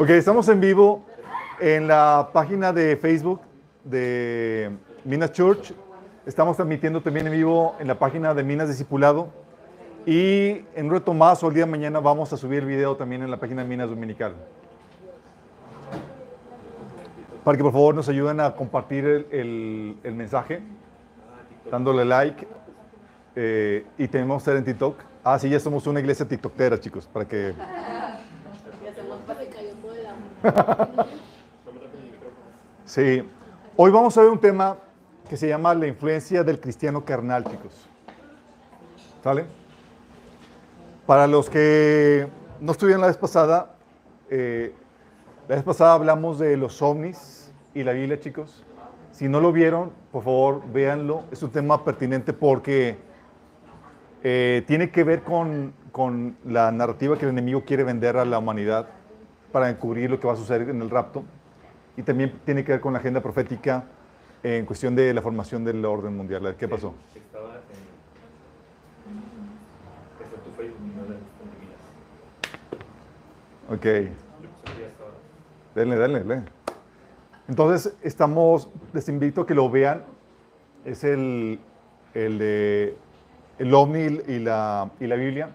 Ok, estamos en vivo en la página de Facebook de Minas Church. Estamos transmitiendo también en vivo en la página de Minas Discipulado. Y en un reto más o el día de mañana vamos a subir el video también en la página de Minas Dominical. Para que por favor nos ayuden a compartir el, mensaje, dándole like. eh, y tenemos que estar en TikTok. Ah, sí, ya somos una iglesia tiktokera, chicos, para que Sí. Hoy vamos a ver un tema que se llama la influencia del cristiano carnal, chicos. ¿Sale? Para los que no estuvieron la vez pasada, eh, la vez pasada hablamos de los ovnis y la Biblia, chicos. Si no lo vieron, por favor, véanlo. Es un tema pertinente porque eh, tiene que ver con, con la narrativa que el enemigo quiere vender a la humanidad para encubrir lo que va a suceder en el rapto. Y también tiene que ver con la agenda profética en cuestión de la formación del orden mundial. ¿Qué pasó? Ok. Denle, denle, denle. Entonces, estamos, les invito a que lo vean. Es el, el de el ovni y la, y la Biblia.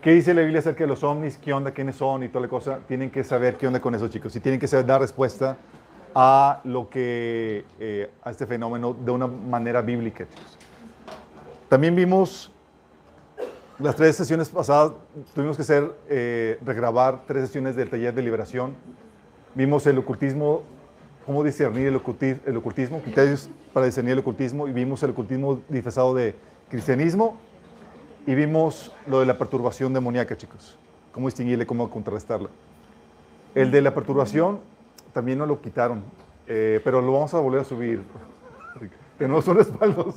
¿Qué dice la Biblia acerca de los ovnis? ¿Qué onda? ¿Quiénes son? Y toda la cosa. Tienen que saber qué onda con eso, chicos. Y tienen que saber dar respuesta a lo que, eh, a este fenómeno de una manera bíblica, chicos. También vimos las tres sesiones pasadas, tuvimos que hacer, eh, regrabar tres sesiones del taller de liberación. Vimos el ocultismo, cómo discernir el, oculti- el ocultismo, criterios para discernir el ocultismo, y vimos el ocultismo disfrazado de cristianismo, y vimos lo de la perturbación demoníaca, chicos. Cómo distinguirle, cómo contrarrestarla. El de la perturbación también nos lo quitaron, eh, pero lo vamos a volver a subir. Que no son respaldos.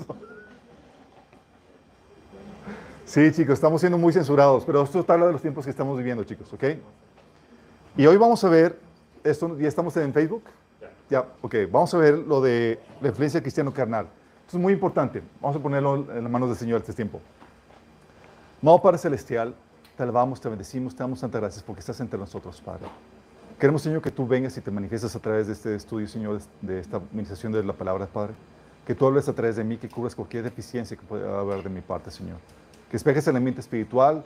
Sí, chicos, estamos siendo muy censurados, pero esto habla de los tiempos que estamos viviendo, chicos, ¿ok? Y hoy vamos a ver, esto, ¿ya estamos en Facebook? Ya, ok, vamos a ver lo de la influencia cristiano carnal. Esto es muy importante, vamos a ponerlo en las manos del Señor este tiempo. Amado Padre Celestial, te alabamos, te bendecimos, te damos tantas gracias porque estás entre nosotros, Padre. Queremos, Señor, que tú vengas y te manifiestes a través de este estudio, Señor, de esta administración de la palabra, Padre. Que tú hables a través de mí, que cubras cualquier deficiencia que pueda haber de mi parte, Señor. Que despejes el ambiente espiritual,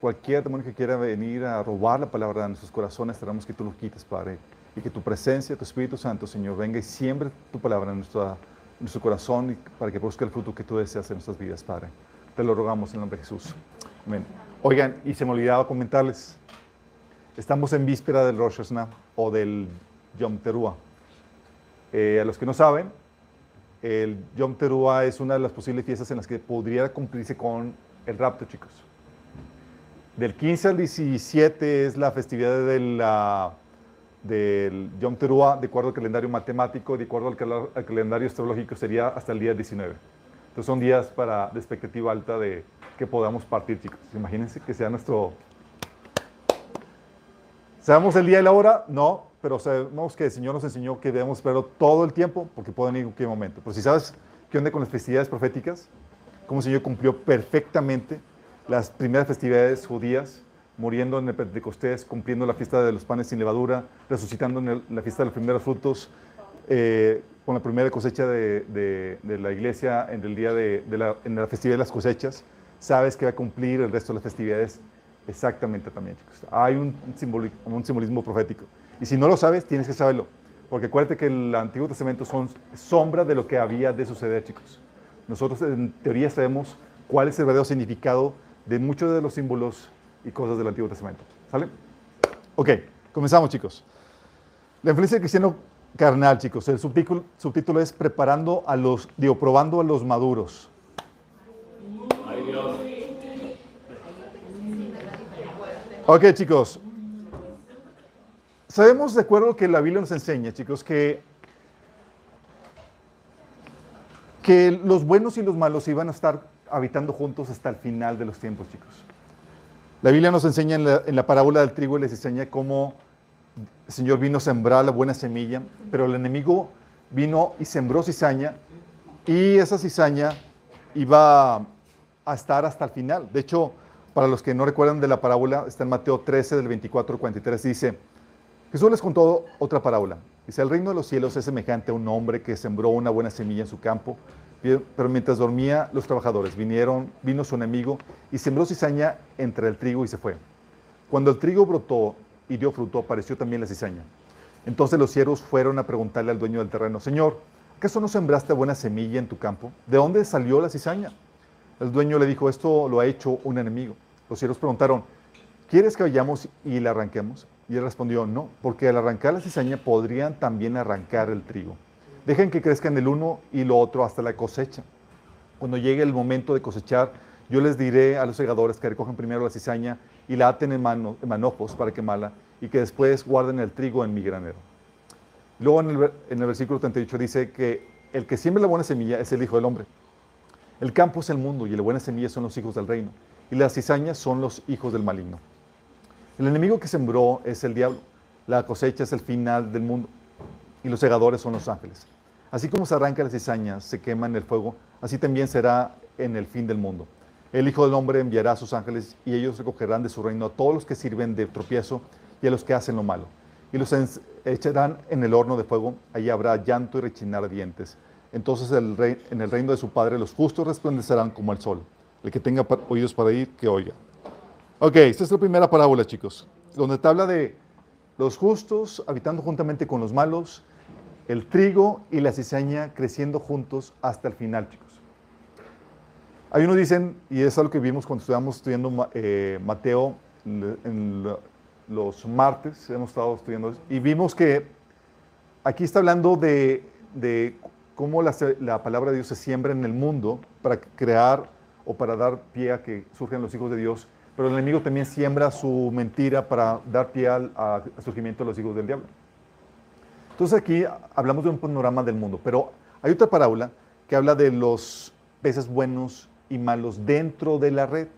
cualquier demonio que quiera venir a robar la palabra de nuestros corazones, esperamos que tú lo quites, Padre. Y que tu presencia, tu Espíritu Santo, Señor, venga y siembre tu palabra en, nuestra- en nuestro corazón y para que produzca el fruto que tú deseas en nuestras vidas, Padre. Te lo rogamos en el nombre de Jesús. Amén. Oigan, y se me olvidaba comentarles, estamos en víspera del Rosh Hashanah o del Yom Teruah. Eh, a los que no saben, el Yom Teruah es una de las posibles fiestas en las que podría cumplirse con el rapto, chicos. Del 15 al 17 es la festividad de la- del Yom Teruah, de acuerdo al calendario matemático, de acuerdo al, calendario astrológico, sería hasta el día 19. Entonces son días para, de expectativa alta de que podamos partir, chicos. Imagínense que sea nuestro... ¿Sabemos el día y la hora? No, pero sabemos que el Señor nos enseñó que debemos esperarlo todo el tiempo porque puede venir en cualquier momento. Pero si sabes qué onda con las festividades proféticas, cómo el Señor cumplió perfectamente las primeras festividades judías, muriendo en el Pentecostés, cumpliendo la fiesta de los panes sin levadura, resucitando en el- la fiesta de los primeros frutos, eh, con la primera cosecha de, la iglesia en el día de, la, festividad de las cosechas, sabes que va a cumplir el resto de las festividades exactamente también, chicos. Hay un, simboli- un simbolismo profético. Y si no lo sabes, tienes que saberlo. Porque acuérdate que el Antiguo Testamento son sombra de lo que había de suceder, chicos. Nosotros en teoría sabemos cuál es el verdadero significado de muchos de los símbolos y cosas del Antiguo Testamento. ¿Sale? Ok, comenzamos, chicos. La influencia del carnal, chicos. El subtítulo, es Preparando a los, digo, probando a los maduros. Ok, chicos. Sabemos de acuerdo que la Biblia nos enseña, chicos, que, que los buenos y los malos iban a estar habitando juntos hasta el final de los tiempos, chicos. La Biblia nos enseña en la, en la parábola del trigo, les enseña cómo el Señor vino a sembrar la buena semilla, pero el enemigo vino y sembró cizaña, y esa cizaña iba a estar hasta el final. De hecho, para los que no recuerdan de la parábola, está en Mateo 13, del 24 al 43, dice, Jesús les contó otra parábola. Dice, el reino de los cielos es semejante a un hombre que sembró una buena semilla en su campo, pero mientras dormía los trabajadores vinieron, vino su enemigo y sembró cizaña entre el trigo y se fue. Cuando el trigo brotó y dio fruto, apareció también la cizaña. Entonces los siervos fueron a preguntarle al dueño del terreno, Señor, ¿acaso no sembraste buena semilla en tu campo? ¿De dónde salió la cizaña? El dueño le dijo, esto lo ha hecho un enemigo. Los siervos preguntaron, ¿quieres que vayamos y la arranquemos? Y él respondió, no, porque al arrancar la cizaña podrían también arrancar el trigo. Dejen que crezcan el uno y lo otro hasta la cosecha. Cuando llegue el momento de cosechar, yo les diré a los segadores que recogen primero la cizaña y la aten en, manojos para quemarla y que después guarden el trigo en mi granero. Luego en el, en el versículo 38 dice que el que siembra la buena semilla es el Hijo del Hombre. El campo es el mundo y la buena semilla son los hijos del reino y las cizañas son los hijos del maligno. El enemigo que sembró es el diablo. La cosecha es el final del mundo y los segadores son los ángeles. Así como se arranca las cizañas, se quema en el fuego, así también será en el fin del mundo. El Hijo del Hombre enviará a sus ángeles y ellos recogerán de su reino a todos los que sirven de tropiezo y a los que hacen lo malo. Y los echarán en el horno de fuego, allí habrá llanto y rechinar dientes. Entonces en el reino de su Padre los justos resplandecerán como el sol. El que tenga oídos para ir, que oiga. Ok, esta es la primera parábola, chicos, donde te habla de los justos habitando juntamente con los malos, el trigo y la cizaña creciendo juntos hasta el final, chicos. Hay unos dicen, y es algo que vimos cuando estudiamos estudiando eh, Mateo los martes, hemos estado estudiando, y vimos que aquí está hablando de, cómo la, palabra de Dios se siembra en el mundo para crear o para dar pie a que surjan los hijos de Dios, pero el enemigo también siembra su mentira para dar pie al surgimiento de los hijos del diablo. Entonces aquí hablamos de un panorama del mundo, pero hay otra parábola que habla de los peces buenos y malos dentro de la red.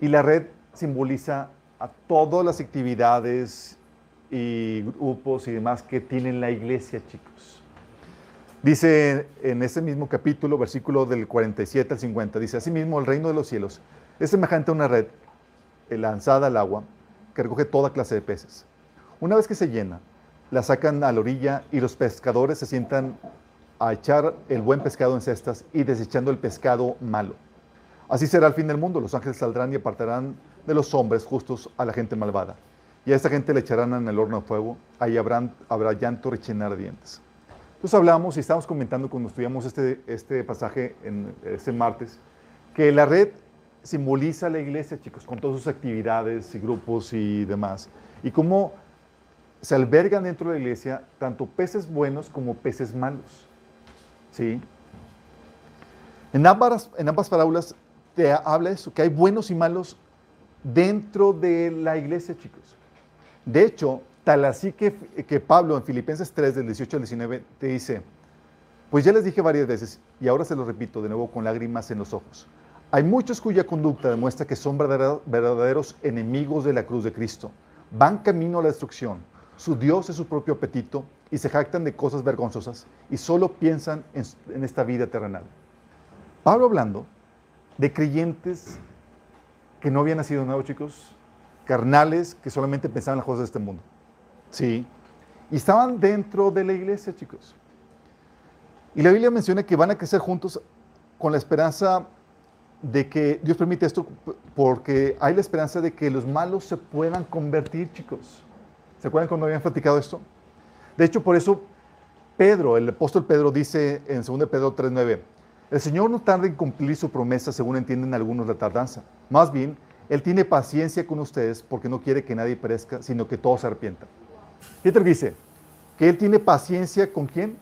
Y la red simboliza a todas las actividades y grupos y demás que tiene la iglesia, chicos. Dice en ese mismo capítulo, versículo del 47 al 50, dice, asimismo el reino de los cielos es semejante a una red lanzada al agua que recoge toda clase de peces. Una vez que se llena, la sacan a la orilla y los pescadores se sientan a echar el buen pescado en cestas y desechando el pescado malo. Así será el fin del mundo. Los ángeles saldrán y apartarán de los hombres justos a la gente malvada. Y a esta gente le echarán en el horno de fuego. Ahí habrán, habrá llanto, rechinar dientes. Entonces hablamos y estamos comentando cuando estudiamos este, este pasaje en este martes, que la red simboliza la iglesia, chicos, con todas sus actividades y grupos y demás. Y cómo se albergan dentro de la iglesia tanto peces buenos como peces malos. ¿Sí? En ambas, en ambas parábolas te habla eso, que hay buenos y malos dentro de la iglesia, chicos. De hecho, tal así que, que Pablo en Filipenses 3, del 18 al 19, te dice, pues ya les dije varias veces, y ahora se lo repito de nuevo con lágrimas en los ojos. Hay muchos cuya conducta demuestra que son verdaderos enemigos de la cruz de Cristo. Van camino a la destrucción su Dios es su propio apetito y se jactan de cosas vergonzosas y solo piensan en, esta vida terrenal. Pablo hablando de creyentes que no habían nacido nuevos, chicos, carnales que solamente pensaban en las cosas de este mundo. Sí. Y estaban dentro de la iglesia, chicos. Y la Biblia menciona que van a crecer juntos con la esperanza de que Dios permite esto porque hay la esperanza de que los malos se puedan convertir, chicos. ¿Se acuerdan cuando habían platicado esto? De hecho, por eso Pedro, el apóstol Pedro dice en 2 Pedro 3.9, el Señor no tarda en cumplir su promesa según entienden algunos la tardanza. Más bien, Él tiene paciencia con ustedes porque no quiere que nadie perezca, sino que todos se arrepientan. Peter dice que Él tiene paciencia con quién?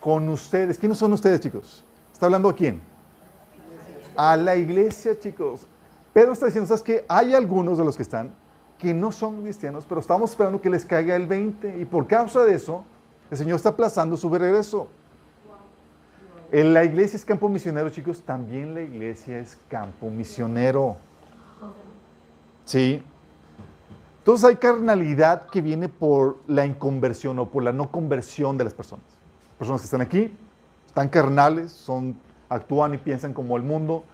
Con ustedes. ¿Quiénes son ustedes, chicos? ¿Está hablando a quién? A la iglesia, chicos. Pedro está diciendo, ¿sabes qué? Hay algunos de los que están que no son cristianos, pero estamos esperando que les caiga el 20 y por causa de eso, el Señor está aplazando su regreso. En la iglesia es campo misionero, chicos, también la iglesia es campo misionero. Sí. Entonces hay carnalidad que viene por la inconversión o por la no conversión de las personas. Personas que están aquí, están carnales, son, actúan y piensan como el mundo,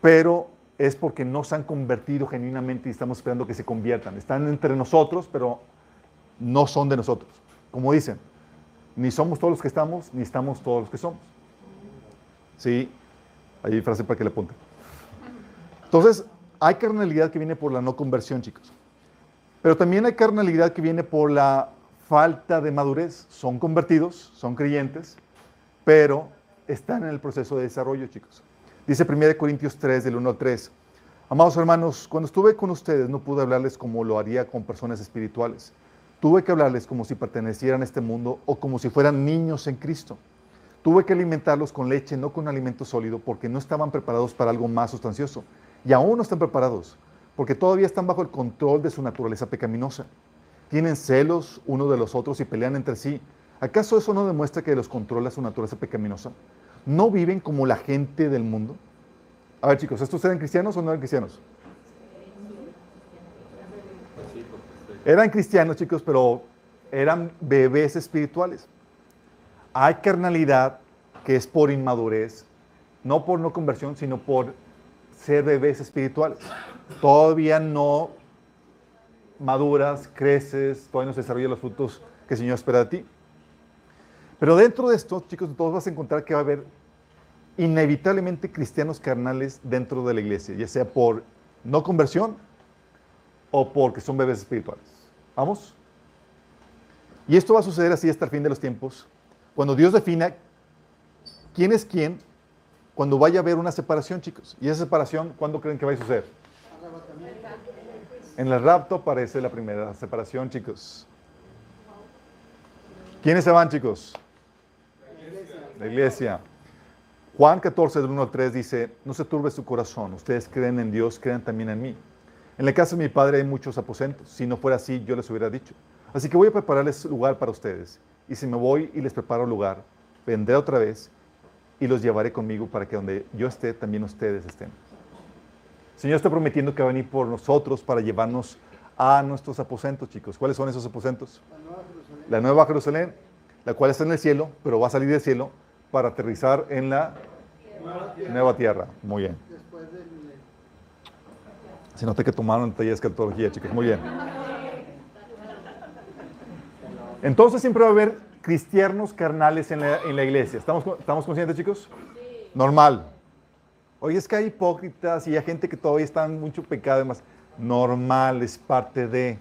pero es porque no se han convertido genuinamente y estamos esperando que se conviertan. Están entre nosotros, pero no son de nosotros. Como dicen, ni somos todos los que estamos, ni estamos todos los que somos. Sí, hay frase para que le apunten. Entonces, hay carnalidad que viene por la no conversión, chicos. Pero también hay carnalidad que viene por la falta de madurez. Son convertidos, son creyentes, pero están en el proceso de desarrollo, chicos. Dice 1 Corintios 3, del 1 al 3. Amados hermanos, cuando estuve con ustedes no pude hablarles como lo haría con personas espirituales. Tuve que hablarles como si pertenecieran a este mundo o como si fueran niños en Cristo. Tuve que alimentarlos con leche, no con alimento sólido, porque no estaban preparados para algo más sustancioso. Y aún no están preparados, porque todavía están bajo el control de su naturaleza pecaminosa. Tienen celos uno de los otros y pelean entre sí. ¿Acaso eso no demuestra que los controla su naturaleza pecaminosa? ¿No viven como la gente del mundo? A ver, chicos, ¿estos eran cristianos o no eran cristianos? Eran cristianos, chicos, pero eran bebés espirituales. Hay carnalidad que es por inmadurez, no por no conversión, sino por ser bebés espirituales. Todavía no maduras, creces, todavía no se desarrollan los frutos que el Señor espera de ti. Pero dentro de esto, chicos, todos vas a encontrar que va a haber inevitablemente cristianos carnales dentro de la iglesia, ya sea por no conversión o porque son bebés espirituales. ¿Vamos? Y esto va a suceder así hasta el fin de los tiempos, cuando Dios defina quién es quién, cuando vaya a haber una separación, chicos. Y esa separación, ¿cuándo creen que va a suceder? En el rapto aparece la primera separación, chicos. ¿Quiénes se van, chicos? La iglesia. Juan 14, del 1 al 3 dice, no se turbe su corazón, ustedes creen en Dios, crean también en mí. En la casa de mi padre hay muchos aposentos, si no fuera así yo les hubiera dicho. Así que voy a prepararles lugar para ustedes, y si me voy y les preparo lugar, vendré otra vez y los llevaré conmigo para que donde yo esté, también ustedes estén. El Señor está prometiendo que va a venir por nosotros para llevarnos a nuestros aposentos, chicos. ¿Cuáles son esos aposentos? La Nueva Jerusalén, la cual está en el cielo, pero va a salir del cielo para aterrizar en la nueva tierra. Muy bien. Se nota que tomaron taller de escatología, chicos. Muy bien. Entonces siempre va a haber cristianos carnales en la, en la iglesia. ¿Estamos, ¿Estamos conscientes, chicos? Normal. Oye, es que hay hipócritas y hay gente que todavía está en mucho pecado. Además, normal, es parte de...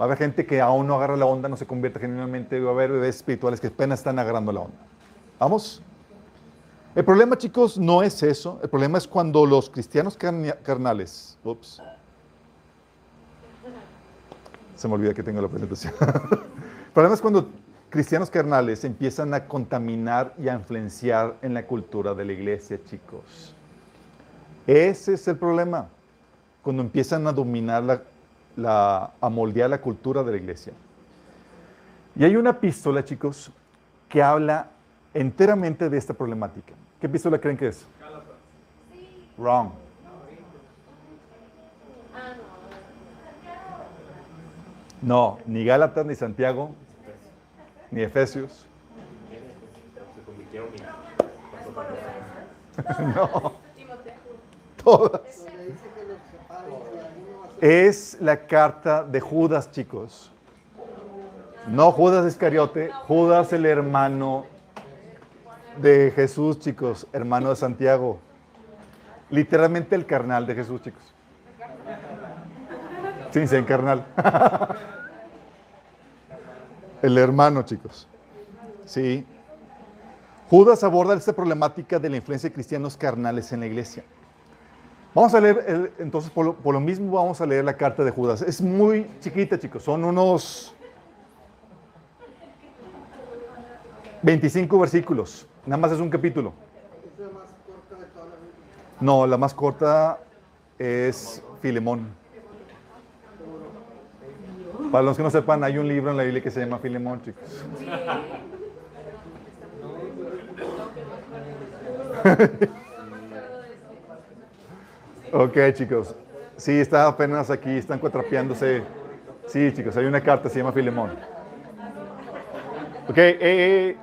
Va a haber gente que aún no agarra la onda, no se convierte genuinamente. Va a haber bebés espirituales que apenas están agarrando la onda. ¿Vamos? El problema, chicos, no es eso. El problema es cuando los cristianos carnales. Ups. Se me olvida que tengo la presentación. El problema es cuando cristianos carnales empiezan a contaminar y a influenciar en la cultura de la iglesia, chicos. Ese es el problema. Cuando empiezan a dominar la, la, a moldear la cultura de la iglesia. Y hay una epístola, chicos, que habla enteramente de esta problemática. ¿Qué epístola creen que es? Wrong. No, ni Gálatas, ni Santiago, ni Efesios. no. Todas. Es la carta de Judas, chicos. No Judas Iscariote, Judas el hermano de Jesús, chicos, hermano de Santiago. Literalmente el carnal de Jesús, chicos. Sin ser carnal. el hermano, chicos. Sí. Judas aborda esta problemática de la influencia de cristianos carnales en la iglesia. Vamos a leer, entonces, por lo, mismo vamos a leer la carta de Judas. Es muy chiquita, chicos. Son unos 25 versículos. Nada más es un capítulo. No, la más corta es Filemón. Para los que no sepan, hay un libro en la Biblia que se llama Filemón, chicos. ok, chicos. Sí, está apenas aquí, están cuatrapeándose. Sí, chicos, hay una carta, se llama Filemón. Ok, eh, eh,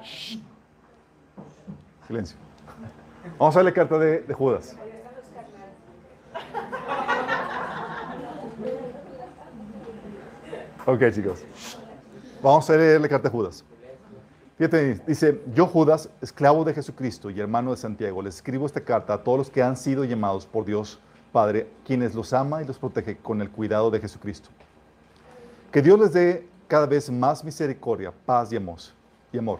Silencio. Vamos a ver la carta de, de Judas. Ok, chicos. Vamos a leer la carta de Judas. Fíjate, dice, yo Judas, esclavo de Jesucristo y hermano de Santiago, les escribo esta carta a todos los que han sido llamados por Dios Padre, quienes los ama y los protege con el cuidado de Jesucristo. Que Dios les dé cada vez más misericordia, paz y amor. Y amor.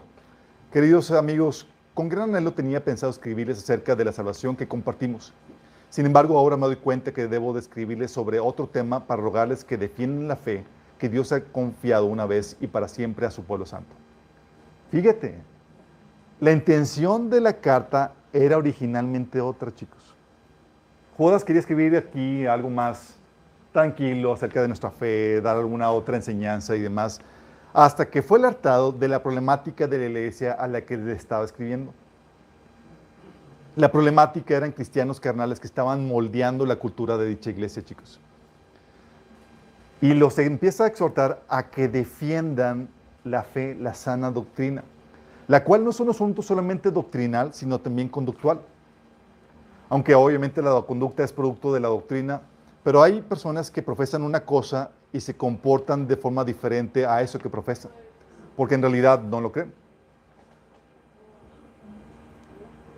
Queridos amigos, con gran anhelo tenía pensado escribirles acerca de la salvación que compartimos. Sin embargo, ahora me doy cuenta que debo de escribirles sobre otro tema para rogarles que defiendan la fe que Dios ha confiado una vez y para siempre a su pueblo santo. Fíjate, la intención de la carta era originalmente otra, chicos. Judas quería escribir aquí algo más tranquilo acerca de nuestra fe, dar alguna otra enseñanza y demás, hasta que fue alertado de la problemática de la iglesia a la que le estaba escribiendo. La problemática eran cristianos carnales que estaban moldeando la cultura de dicha iglesia, chicos. Y los empieza a exhortar a que defiendan la fe, la sana doctrina, la cual no es un asunto solamente doctrinal, sino también conductual. Aunque obviamente la conducta es producto de la doctrina, pero hay personas que profesan una cosa y se comportan de forma diferente a eso que profesan, porque en realidad no lo creen.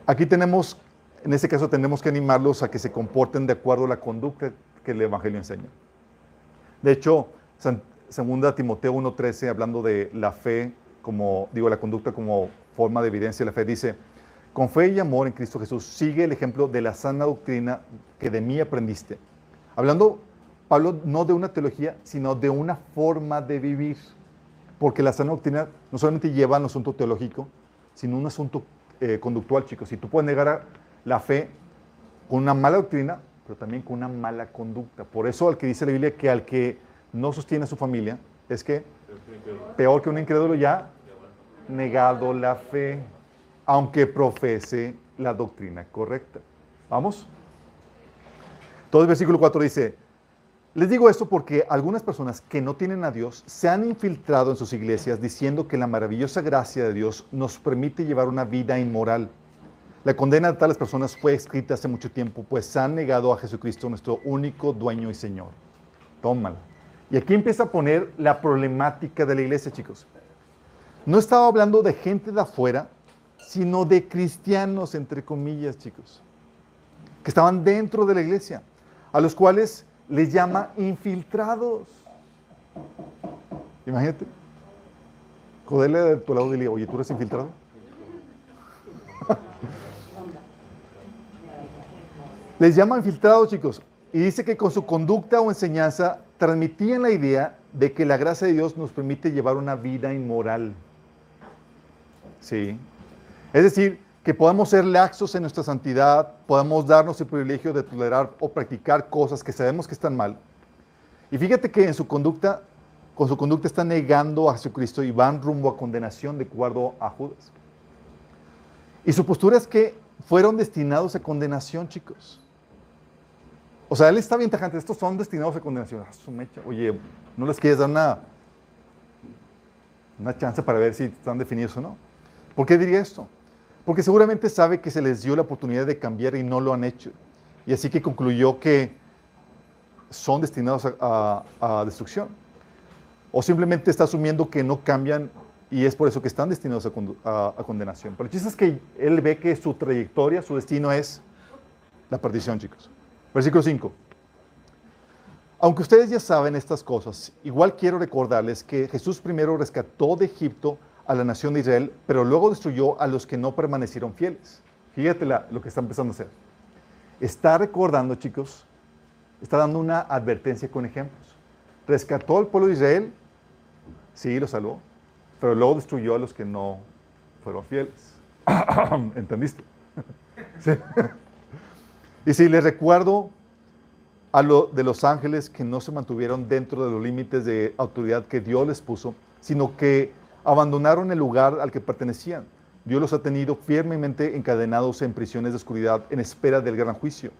Aquí tenemos, en este caso tenemos que animarlos a que se comporten de acuerdo a la conducta que el Evangelio enseña. De hecho, segunda Timoteo 1.13, hablando de la fe, como digo, la conducta como forma de evidencia de la fe, dice, con fe y amor en Cristo Jesús, sigue el ejemplo de la sana doctrina que de mí aprendiste. Hablando, Pablo, no de una teología, sino de una forma de vivir. Porque la sana doctrina no solamente lleva un asunto teológico, sino un asunto eh, conductual, chicos. Si tú puedes negar la fe con una mala doctrina, pero también con una mala conducta. Por eso al que dice la Biblia que al que no sostiene a su familia es que peor que un incrédulo ya negado la fe, aunque profese la doctrina correcta. ¿Vamos? El versículo 4 dice, les digo esto porque algunas personas que no tienen a Dios se han infiltrado en sus iglesias diciendo que la maravillosa gracia de Dios nos permite llevar una vida inmoral. La condena de tales personas fue escrita hace mucho tiempo, pues han negado a Jesucristo, nuestro único dueño y Señor. Tómala. Y aquí empieza a poner la problemática de la iglesia, chicos. No estaba hablando de gente de afuera, sino de cristianos, entre comillas, chicos, que estaban dentro de la iglesia, a los cuales les llama infiltrados. Imagínate. Codele de tu lado dile, oye, ¿tú eres infiltrado? les llama infiltrados, chicos. Y dice que con su conducta o enseñanza transmitían la idea de que la gracia de Dios nos permite llevar una vida inmoral. Sí. Es decir, que podamos ser laxos en nuestra santidad, podamos darnos el privilegio de tolerar o practicar cosas que sabemos que están mal. Y fíjate que en su conducta, con su conducta están negando a Jesucristo y van rumbo a condenación de acuerdo a Judas. Y su postura es que fueron destinados a condenación, chicos. O sea, él está bien tajante, estos son destinados a condenación. Ah, Oye, ¿no les quieres dar una, una chance para ver si están definidos o no? ¿Por qué diría esto? Porque seguramente sabe que se les dio la oportunidad de cambiar y no lo han hecho. Y así que concluyó que son destinados a, destrucción. O simplemente está asumiendo que no cambian y es por eso que están destinados a, condenación. Pero el chiste es que él ve que su trayectoria, su destino es la perdición, chicos. Versículo 5. Aunque ustedes ya saben estas cosas, igual quiero recordarles que Jesús primero rescató de Egipto a la nación de Israel, pero luego destruyó a los que no permanecieron fieles. Fíjate lo que está empezando a hacer. Está recordando, chicos, está dando una advertencia con ejemplos. Rescató al pueblo de Israel, sí, lo salvó, pero luego destruyó a los que no fueron fieles. ¿Entendiste? ¿Sí? Y si les recuerdo a lo de los ángeles que no se mantuvieron dentro de los límites de autoridad que Dios les puso, sino que abandonaron el lugar al que pertenecían. Dios los ha tenido firmemente encadenados en prisiones de oscuridad en espera del gran juicio.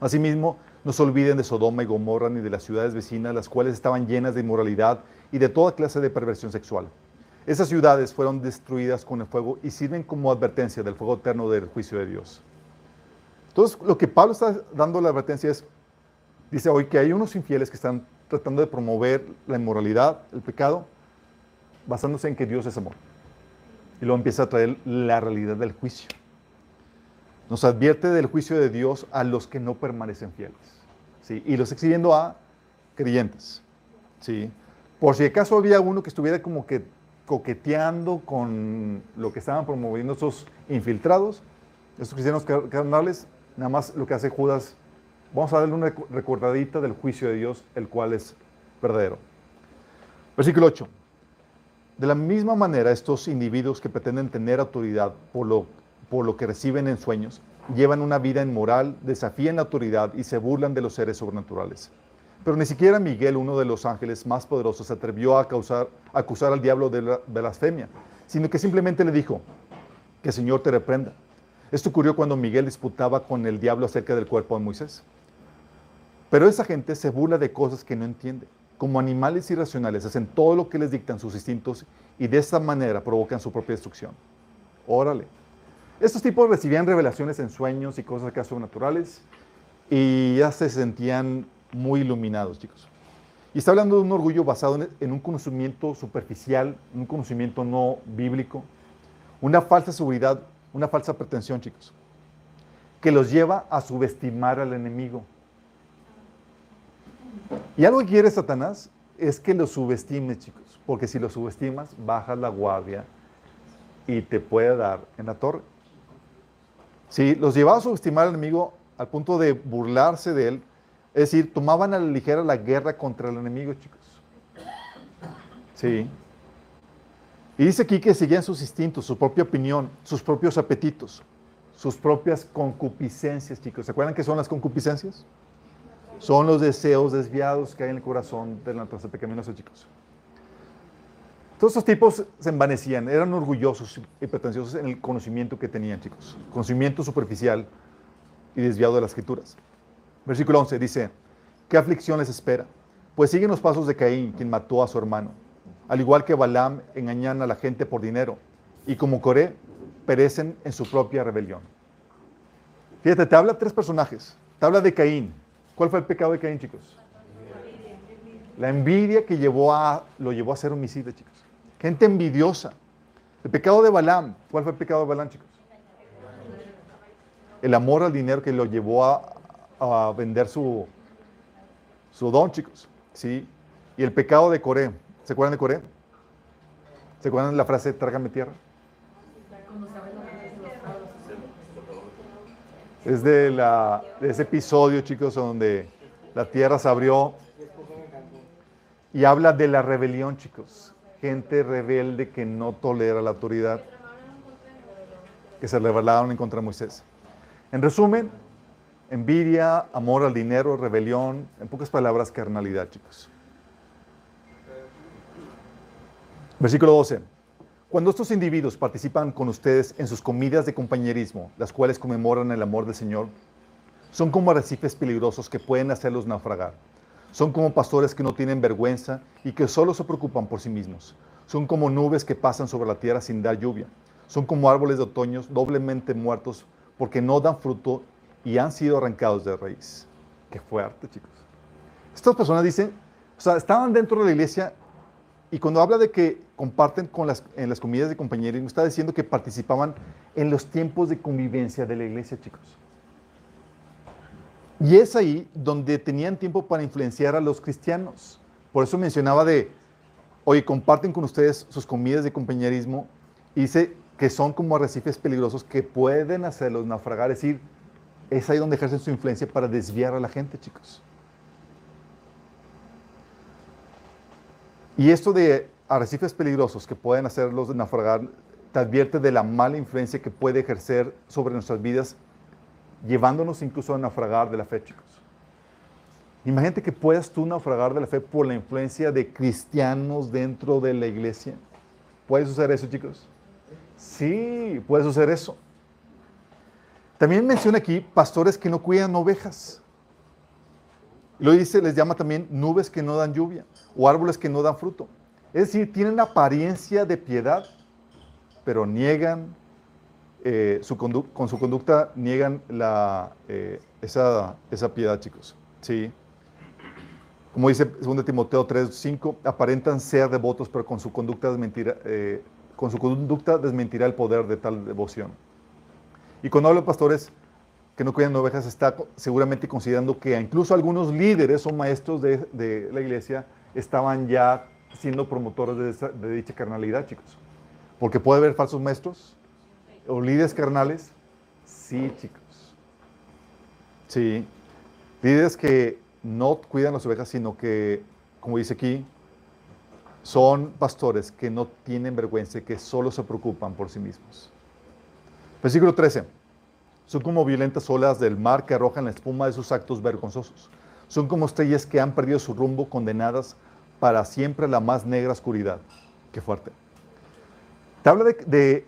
Asimismo, no se olviden de Sodoma y Gomorra ni de las ciudades vecinas, las cuales estaban llenas de inmoralidad y de toda clase de perversión sexual. Esas ciudades fueron destruidas con el fuego y sirven como advertencia del fuego eterno del juicio de Dios. Entonces, lo que Pablo está dando la advertencia es, dice hoy que hay unos infieles que están tratando de promover la inmoralidad, el pecado, basándose en que Dios es amor. Y luego empieza a traer la realidad del juicio. Nos advierte del juicio de Dios a los que no permanecen fieles. ¿sí? Y los exhibiendo a creyentes. ¿sí? Por si acaso había uno que estuviera como que coqueteando con lo que estaban promoviendo esos infiltrados, estos cristianos carnales, nada más lo que hace Judas, vamos a darle una recordadita del juicio de Dios, el cual es verdadero. Versículo 8. De la misma manera, estos individuos que pretenden tener autoridad por lo, por lo que reciben en sueños, llevan una vida inmoral, desafían la autoridad y se burlan de los seres sobrenaturales. Pero ni siquiera Miguel, uno de los ángeles más poderosos, se atrevió a, causar, acusar al diablo de blasfemia, sino que simplemente le dijo, que el Señor te reprenda. Esto ocurrió cuando Miguel disputaba con el diablo acerca del cuerpo de Moisés. Pero esa gente se burla de cosas que no entiende. Como animales irracionales, hacen todo lo que les dictan sus instintos y de esta manera provocan su propia destrucción. Órale. Estos tipos recibían revelaciones en sueños y cosas acá sobrenaturales y ya se sentían muy iluminados, chicos. Y está hablando de un orgullo basado en, un conocimiento superficial, un conocimiento no bíblico, una falsa seguridad, una falsa pretensión, chicos, que los lleva a subestimar al enemigo. Y algo que quiere Satanás es que lo subestimes, chicos, porque si lo subestimas, bajas la guardia y te puede dar en la torre. Si los llevaba a subestimar al enemigo al punto de burlarse de él, es decir, tomaban a la ligera la guerra contra el enemigo, chicos. Sí. Y dice aquí que seguían sus instintos, su propia opinión, sus propios apetitos, sus propias concupiscencias, chicos. ¿Se acuerdan qué son las concupiscencias? Son los deseos desviados que hay en el corazón de la naturaleza pecaminosa, chicos. Todos estos tipos se envanecían, eran orgullosos y pretenciosos en el conocimiento que tenían, chicos. Conocimiento superficial y desviado de las escrituras. Versículo 11 dice, ¿qué aflicción les espera? Pues siguen los pasos de Caín, quien mató a su hermano. Al igual que Balaam, engañan a la gente por dinero. Y como Coré, perecen en su propia rebelión. Fíjate, te habla tres personajes. Te habla de Caín. ¿Cuál fue el pecado de Caín, chicos? La envidia que llevó a, lo llevó a ser homicida, chicos. Gente envidiosa. El pecado de Balaam. ¿Cuál fue el pecado de Balaam, chicos? El amor al dinero que lo llevó a, a vender su, su don, chicos. ¿sí? Y el pecado de Coré. ¿Se acuerdan de Coré? ¿Se acuerdan de la frase trágame tierra? Es de, la, ese episodio, chicos, donde la tierra se abrió y habla de la rebelión, chicos. Gente rebelde que no tolera la autoridad, que se rebelaron en contra de Moisés. En resumen, envidia, amor al dinero, rebelión, en pocas palabras, carnalidad, chicos. Versículo 12. Cuando estos individuos participan con ustedes en sus comidas de compañerismo, las cuales conmemoran el amor del Señor, son como arrecifes peligrosos que pueden hacerlos naufragar. Son como pastores que no tienen vergüenza y que solo se preocupan por sí mismos. Son como nubes que pasan sobre la tierra sin dar lluvia. Son como árboles de otoño doblemente muertos porque no dan fruto y han sido arrancados de raíz. Qué fuerte, chicos. Estas personas dicen, o sea, estaban dentro de la iglesia y cuando habla de que comparten con las, en las comidas de compañerismo, está diciendo que participaban en los tiempos de convivencia de la iglesia, chicos. Y es ahí donde tenían tiempo para influenciar a los cristianos. Por eso mencionaba de, oye, comparten con ustedes sus comidas de compañerismo y dice que son como arrecifes peligrosos que pueden hacerlos naufragar, es decir, es ahí donde ejercen su influencia para desviar a la gente, chicos. Y esto de arrecifes peligrosos que pueden hacerlos naufragar, te advierte de la mala influencia que puede ejercer sobre nuestras vidas, llevándonos incluso a naufragar de la fe, chicos. Imagínate que puedas tú naufragar de la fe por la influencia de cristianos dentro de la iglesia. ¿Puede suceder eso, chicos? Sí, puede suceder eso. También menciona aquí pastores que no cuidan ovejas. Lo dice, les llama también nubes que no dan lluvia o árboles que no dan fruto. Es decir, tienen apariencia de piedad, pero niegan, eh, con su conducta niegan eh, esa, esa, piedad, chicos. Sí. Como dice 2 Timoteo 3, 5, aparentan ser devotos, pero con su conducta desmentirá, eh, con su conducta desmentirá el poder de tal devoción. Y cuando hablo de pastores que no cuidan ovejas, está seguramente considerando que incluso algunos líderes o maestros de la iglesia estaban ya siendo promotores de, dicha carnalidad, chicos. Porque puede haber falsos maestros o líderes carnales. Sí, chicos. Sí. Líderes que no cuidan las ovejas, sino que, como dice aquí, son pastores que no tienen vergüenza y que solo se preocupan por sí mismos. Versículo 13. Son como violentas olas del mar que arrojan la espuma de sus actos vergonzosos. Son como estrellas que han perdido su rumbo, condenadas para siempre la más negra oscuridad. Qué fuerte. Te habla de, de-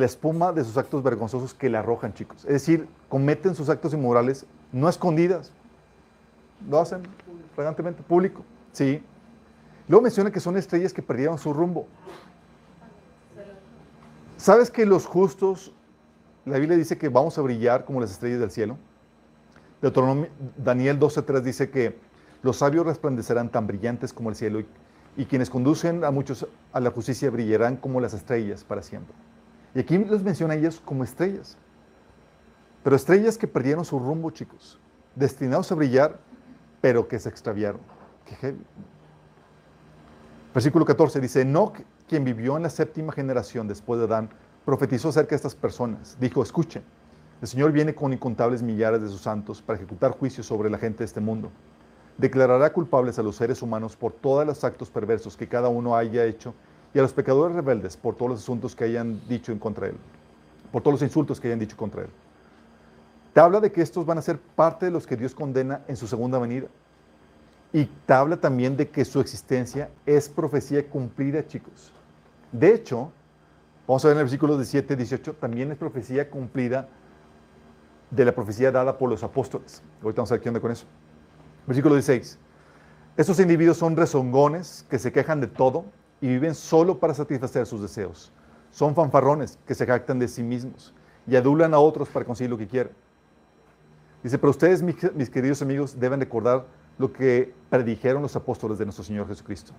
la espuma de sus actos vergonzosos que la arrojan, chicos. Es decir, cometen sus actos inmorales no escondidas. Lo hacen fragantemente público. Sí. Luego menciona que son estrellas que perdieron su rumbo. ¿Sabes que los justos, la Biblia dice que vamos a brillar como las estrellas del cielo? Daniel 12.3 dice que los sabios resplandecerán tan brillantes como el cielo y, y quienes conducen a muchos a la justicia brillarán como las estrellas para siempre. Y aquí los menciona a como estrellas. Pero estrellas que perdieron su rumbo, chicos. Destinados a brillar, pero que se extraviaron. Qué heavy. Versículo 14 dice, Enoch, quien vivió en la séptima generación después de Adán, profetizó acerca de estas personas. Dijo, escuchen, el Señor viene con incontables millares de sus santos para ejecutar juicios sobre la gente de este mundo. Declarará culpables a los seres humanos por todos los actos perversos que cada uno haya hecho y a los pecadores rebeldes por todos los asuntos que hayan dicho en contra él, por todos los insultos que hayan dicho contra él. Te habla de que estos van a ser parte de los que Dios condena en su segunda venida. Y te habla también de que su existencia es profecía cumplida, chicos. De hecho, vamos a ver en el versículo 17, 18, también es profecía cumplida de la profecía dada por los apóstoles. Ahorita vamos a ver qué onda con eso. Versículo 16. Estos individuos son rezongones que se quejan de todo y viven solo para satisfacer sus deseos. Son fanfarrones que se jactan de sí mismos y adulan a otros para conseguir lo que quieren. Dice, pero ustedes, mis, mis queridos amigos, deben recordar lo que predijeron los apóstoles de nuestro Señor Jesucristo.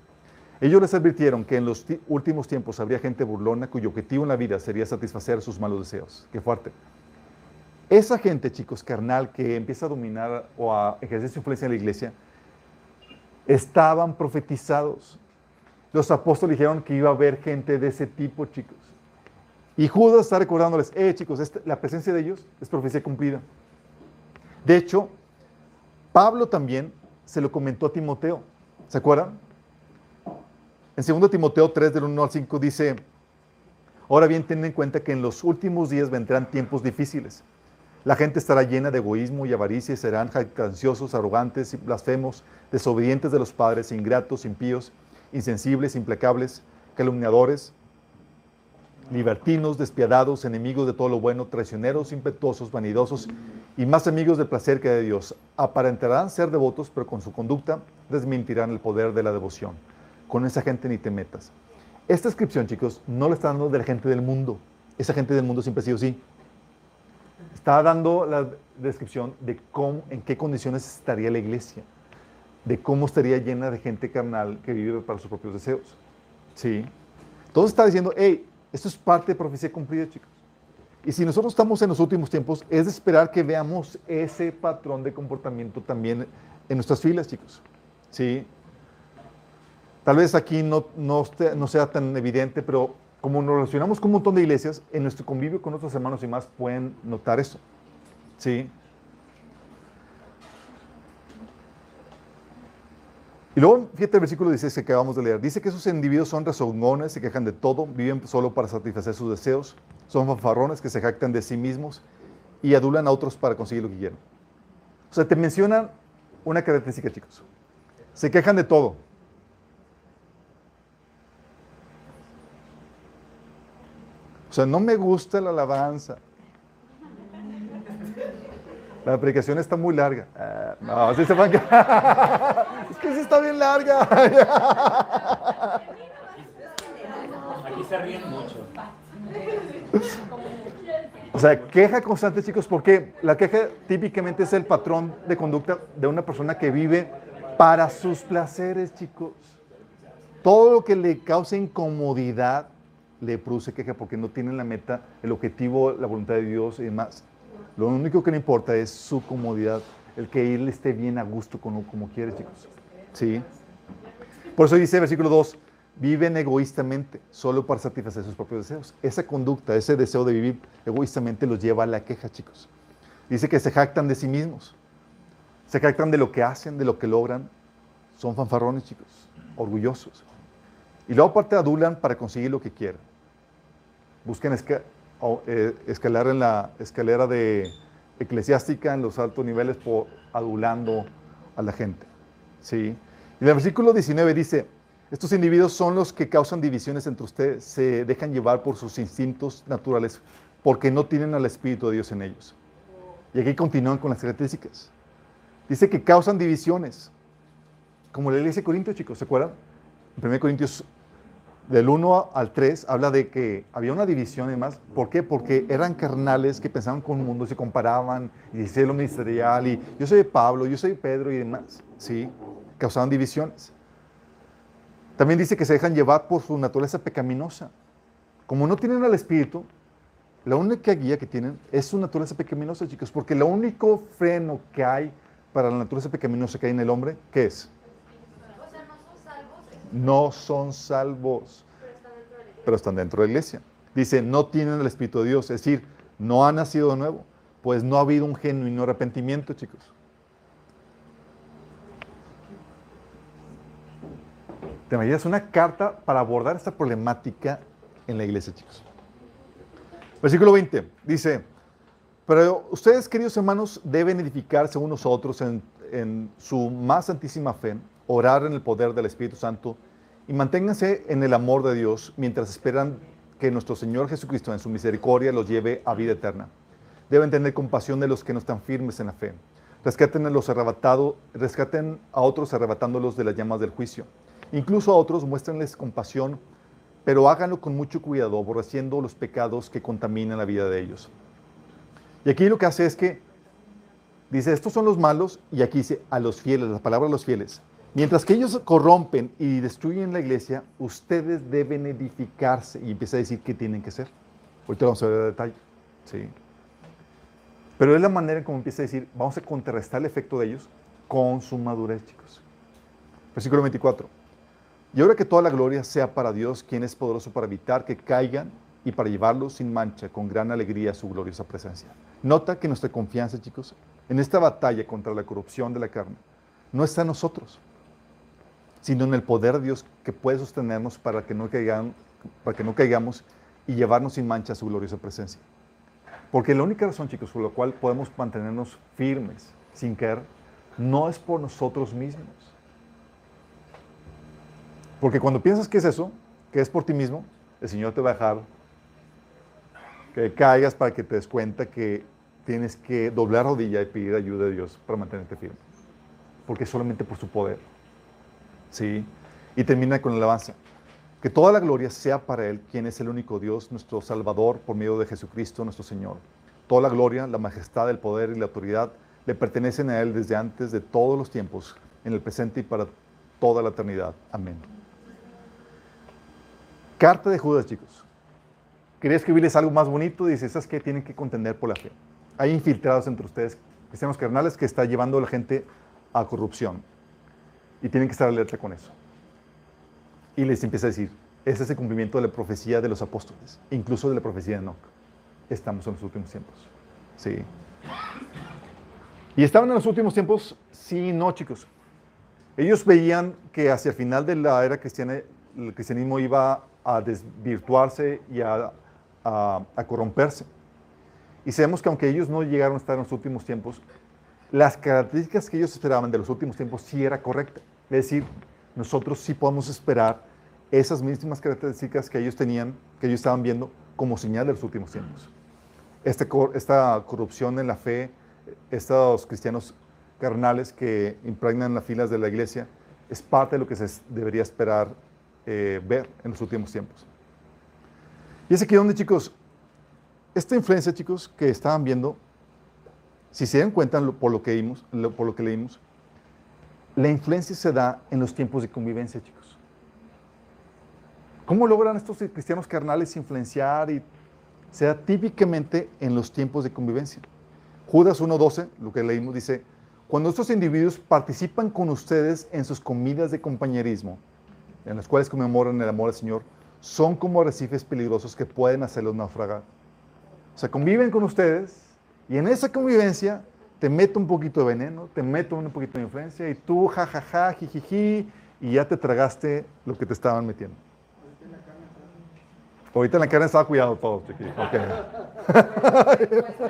Ellos les advirtieron que en los ti- últimos tiempos habría gente burlona cuyo objetivo en la vida sería satisfacer sus malos deseos. Qué fuerte. Esa gente, chicos, carnal, que empieza a dominar o a ejercer su influencia en la iglesia, estaban profetizados. Los apóstoles dijeron que iba a haber gente de ese tipo, chicos. Y Judas está recordándoles, eh, chicos, la presencia de ellos es profecía cumplida. De hecho, Pablo también se lo comentó a Timoteo. ¿Se acuerdan? En 2 Timoteo 3, del 1 al 5, dice, ahora bien, ten en cuenta que en los últimos días vendrán tiempos difíciles. La gente estará llena de egoísmo y avaricia y serán jactanciosos, arrogantes blasfemos, desobedientes de los padres, ingratos, impíos, insensibles, implacables, calumniadores, libertinos, despiadados, enemigos de todo lo bueno, traicioneros, impetuosos, vanidosos y más amigos del placer que de Dios. Aparentarán ser devotos, pero con su conducta desmentirán el poder de la devoción. Con esa gente ni te metas. Esta descripción, chicos, no le está dando de la gente del mundo. Esa gente del mundo siempre ha sido así. Está dando la descripción de cómo, en qué condiciones estaría la iglesia, de cómo estaría llena de gente carnal que vive para sus propios deseos. Sí. Entonces está diciendo, hey, esto es parte de profecía cumplida, chicos. Y si nosotros estamos en los últimos tiempos, es de esperar que veamos ese patrón de comportamiento también en nuestras filas, chicos. Sí. Tal vez aquí no, no, sea tan evidente, pero como nos relacionamos con un montón de iglesias, en nuestro convivio con otros hermanos y más pueden notar eso. Sí. Y luego, fíjate el versículo 16 que acabamos de leer. Dice que esos individuos son rezongones, se quejan de todo, viven solo para satisfacer sus deseos, son fanfarrones que se jactan de sí mismos y adulan a otros para conseguir lo que quieren. O sea, te mencionan una característica, chicos. Se quejan de todo. Sea, no me gusta la alabanza. La predicación está muy larga. Ah, no, sí se van es que sí está bien larga. Aquí se ríen mucho. O sea, queja constante, chicos, porque la queja típicamente es el patrón de conducta de una persona que vive para sus placeres, chicos. Todo lo que le cause incomodidad le produce queja porque no tienen la meta, el objetivo, la voluntad de Dios y demás. Lo único que le importa es su comodidad, el que él esté bien a gusto como, como quiere, chicos. ¿Sí? Por eso dice versículo 2, viven egoístamente, solo para satisfacer sus propios deseos. Esa conducta, ese deseo de vivir egoístamente los lleva a la queja, chicos. Dice que se jactan de sí mismos, se jactan de lo que hacen, de lo que logran. Son fanfarrones, chicos, orgullosos. Y luego aparte adulan para conseguir lo que quieren. Busquen eh, escalar en la escalera de eclesiástica en los altos niveles por adulando a la gente. ¿Sí? Y el versículo 19 dice, estos individuos son los que causan divisiones entre ustedes, se dejan llevar por sus instintos naturales porque no tienen al Espíritu de Dios en ellos. Y aquí continúan con las características. Dice que causan divisiones, como la iglesia de Corintios, chicos, ¿se acuerdan? En 1 Corintios del 1 al 3 habla de que había una división y demás. ¿Por qué? Porque eran carnales que pensaban con el mundo, se comparaban y decían lo ministerial y yo soy Pablo, yo soy Pedro y demás. ¿Sí? Causaban divisiones. También dice que se dejan llevar por su naturaleza pecaminosa. Como no tienen al Espíritu, la única guía que tienen es su naturaleza pecaminosa, chicos, porque el único freno que hay para la naturaleza pecaminosa que hay en el hombre, ¿qué es? No son salvos, pero están dentro de la iglesia. Dice, no tienen el Espíritu de Dios, es decir, no han nacido de nuevo, pues no ha habido un genuino arrepentimiento, chicos. ¿Te imaginas una carta para abordar esta problemática en la iglesia, chicos? Versículo 20 dice, pero ustedes, queridos hermanos, deben edificarse unos a otros en, en su más santísima fe orar en el poder del Espíritu Santo y manténganse en el amor de Dios mientras esperan que nuestro Señor Jesucristo en su misericordia los lleve a vida eterna. Deben tener compasión de los que no están firmes en la fe. Rescaten a los arrebatados, rescaten a otros arrebatándolos de las llamas del juicio. Incluso a otros muéstrenles compasión, pero háganlo con mucho cuidado, aborreciendo los pecados que contaminan la vida de ellos. Y aquí lo que hace es que dice, estos son los malos, y aquí dice, a los fieles, la palabra a los fieles. Mientras que ellos corrompen y destruyen la iglesia, ustedes deben edificarse y empieza a decir qué tienen que hacer. Ahorita vamos a ver el detalle. ¿sí? Pero es la manera en como empieza a decir, vamos a contrarrestar el efecto de ellos con su madurez, chicos. Versículo 24. Y ahora que toda la gloria sea para Dios, quien es poderoso para evitar que caigan y para llevarlos sin mancha, con gran alegría a su gloriosa presencia. Nota que nuestra confianza, chicos, en esta batalla contra la corrupción de la carne, no está en nosotros, sino en el poder de Dios que puede sostenernos para que no, caigamos y llevarnos sin mancha a su gloriosa presencia. Porque la única razón, chicos, por la cual podemos mantenernos firmes sin caer, no es por nosotros mismos. Porque cuando piensas que es eso, que es por ti mismo, el Señor te va a dejar que caigas para que te des cuenta que tienes que doblar rodilla y pedir ayuda de Dios para mantenerte firme. Porque solamente por su poder. ¿Sí? Y termina con la alabanza. Que toda la gloria sea para Él, quien es el único Dios, nuestro Salvador, por medio de Jesucristo, nuestro Señor. Toda la gloria, la majestad, el poder y la autoridad le pertenecen a Él desde antes de todos los tiempos, en el presente y para toda la eternidad. Amén. Carta de Judas, chicos. Quería escribirles algo más bonito. Dice, esas que tienen que contender por la fe. Hay infiltrados entre ustedes, cristianos carnales, que está llevando a la gente a corrupción. Y tienen que estar alerta con eso. Y les empieza a decir, ese es el cumplimiento de la profecía de los apóstoles, incluso de la profecía de Enoch. Estamos en los últimos tiempos. Sí. ¿Y estaban en los últimos tiempos? Sí, no, chicos. Ellos veían que hacia el final de la era cristiana, el cristianismo iba a desvirtuarse y a, a corromperse. Y sabemos que aunque ellos no llegaron a estar en los últimos tiempos, las características que ellos esperaban de los últimos tiempos sí era correcta. Es decir, nosotros sí podemos esperar esas mismas características que ellos tenían, que ellos estaban viendo como señal de los últimos tiempos. Este, esta corrupción en la fe, estos cristianos carnales que impregnan las filas de la iglesia, es parte de lo que se debería esperar eh, ver en los últimos tiempos. Y es aquí donde, chicos, esta influencia, chicos, que estaban viendo, si se dan cuenta por lo que, leímos, por lo que leímos, La influencia se da en los tiempos de convivencia, chicos. ¿Cómo logran estos cristianos carnales influenciar y se da típicamente en los tiempos de convivencia? Judas 1.12, lo que leímos, dice, cuando estos individuos participan con ustedes en sus comidas de compañerismo, en las cuales conmemoran el amor al Señor, son como arrecifes peligrosos que pueden hacerlos naufragar. O sea, conviven con ustedes y en esa convivencia te meto un poquito de veneno, te meto un poquito de influencia y tú jajaja, jijiji, y ya te tragaste lo que te estaban metiendo. Ahorita en la carne estaba cuidado todo. Okay.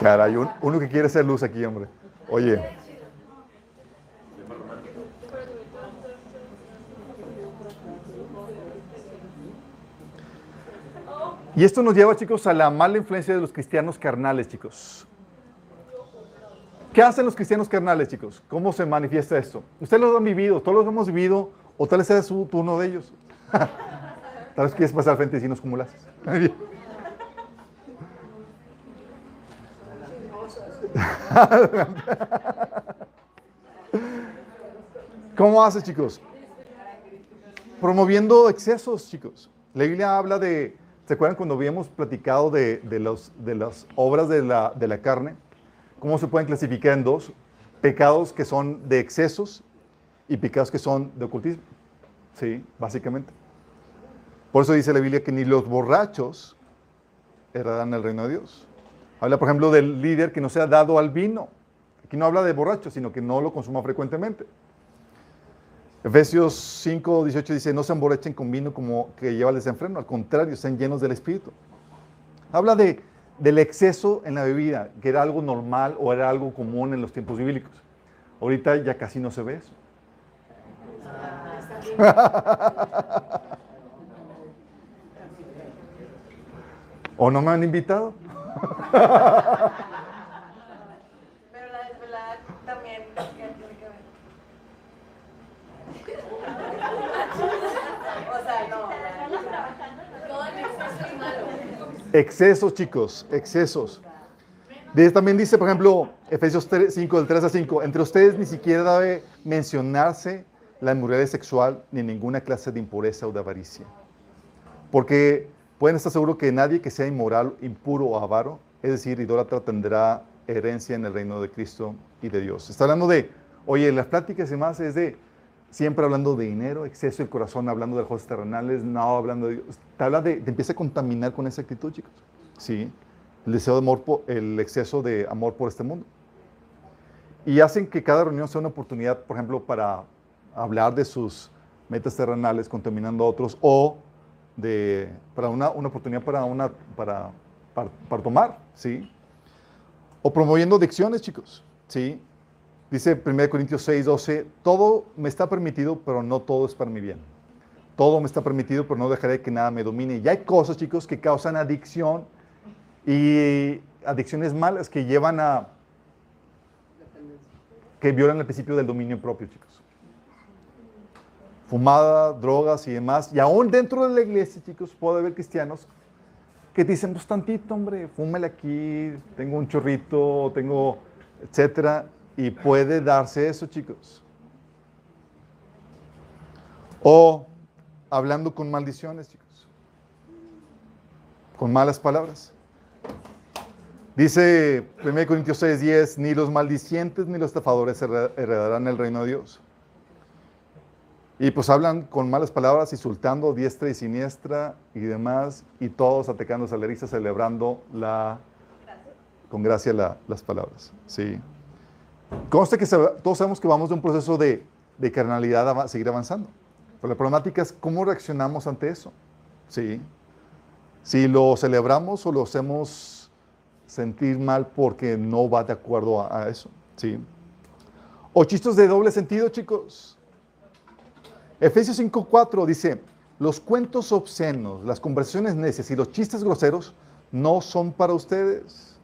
Caray, uno que quiere ser luz aquí, hombre. Oye. Y esto nos lleva, chicos, a la mala influencia de los cristianos carnales, chicos. ¿Qué hacen los cristianos carnales, chicos? ¿Cómo se manifiesta esto? Ustedes lo han vivido, todos lo hemos vivido, o tal vez sea su turno de ellos. tal vez quieres pasar frente y cómo lo haces. ¿Cómo hace, chicos? Promoviendo excesos, chicos. La Biblia habla de, ¿se acuerdan cuando habíamos platicado de, los, de las obras de la, de la carne? ¿Cómo se pueden clasificar en dos? Pecados que son de excesos y pecados que son de ocultismo. Sí, básicamente. Por eso dice la Biblia que ni los borrachos heredarán el reino de Dios. Habla, por ejemplo, del líder que no sea dado al vino. Aquí no habla de borracho, sino que no lo consuma frecuentemente. Efesios 5, 18 dice, no se emborrachen con vino como que lleva el desenfreno, al contrario, sean llenos del Espíritu. Habla de, del exceso en la bebida, que era algo normal o era algo común en los tiempos bíblicos. Ahorita ya casi no se ve eso. ¿O no me han invitado? Pero la desvelada también tiene que ver. o sea, no. Todo en exceso es malo. Excesos, chicos, excesos. También dice, por ejemplo, Efesios 5, del 3 a 5, entre ustedes ni siquiera debe mencionarse la inmoralidad sexual ni ninguna clase de impureza o de avaricia. Porque Pueden estar seguros que nadie que sea inmoral, impuro o avaro, es decir, idólatra, tendrá herencia en el reino de Cristo y de Dios. Está hablando de, oye, las pláticas y demás es de siempre hablando de dinero, exceso del corazón, hablando de cosas terrenales, no hablando de Dios. Te habla de, te empieza a contaminar con esa actitud, chicos. Sí, el deseo de amor, el exceso de amor por este mundo. Y hacen que cada reunión sea una oportunidad, por ejemplo, para hablar de sus metas terrenales, contaminando a otros, o de, para una, una oportunidad para, una, para, para, tomar, ¿sí? O promoviendo adicciones, chicos, ¿sí? Dice 1 Corintios 6, 12, todo me está permitido, pero no todo es para mi bien. Todo me está permitido, pero no dejaré que nada me domine. Y hay cosas, chicos, que causan adicción y adicciones malas que llevan a... que violan el principio del dominio propio, chicos fumada, drogas y demás. Y aún dentro de la iglesia, chicos, puede haber cristianos que dicen, pues tantito, hombre, fúmele aquí, tengo un chorrito, tengo, etcétera. Y puede darse eso, chicos. O hablando con maldiciones, chicos. Con malas palabras. Dice 1 Corintios 6, 10, ni los maldicientes ni los estafadores heredarán el reino de Dios. Y pues hablan con malas palabras, insultando diestra y siniestra y demás, y todos atacando a la celebrando la, con gracia las palabras. Sí. Conste que todos sabemos que vamos de un proceso de, de carnalidad a seguir avanzando. Pero la problemática es cómo reaccionamos ante eso. Sí. Si lo celebramos o lo hacemos sentir mal porque no va de acuerdo a, a eso. Sí. O chistes de doble sentido, chicos. Efesios 5.4 dice, los cuentos obscenos, las conversaciones necias y los chistes groseros no son para ustedes.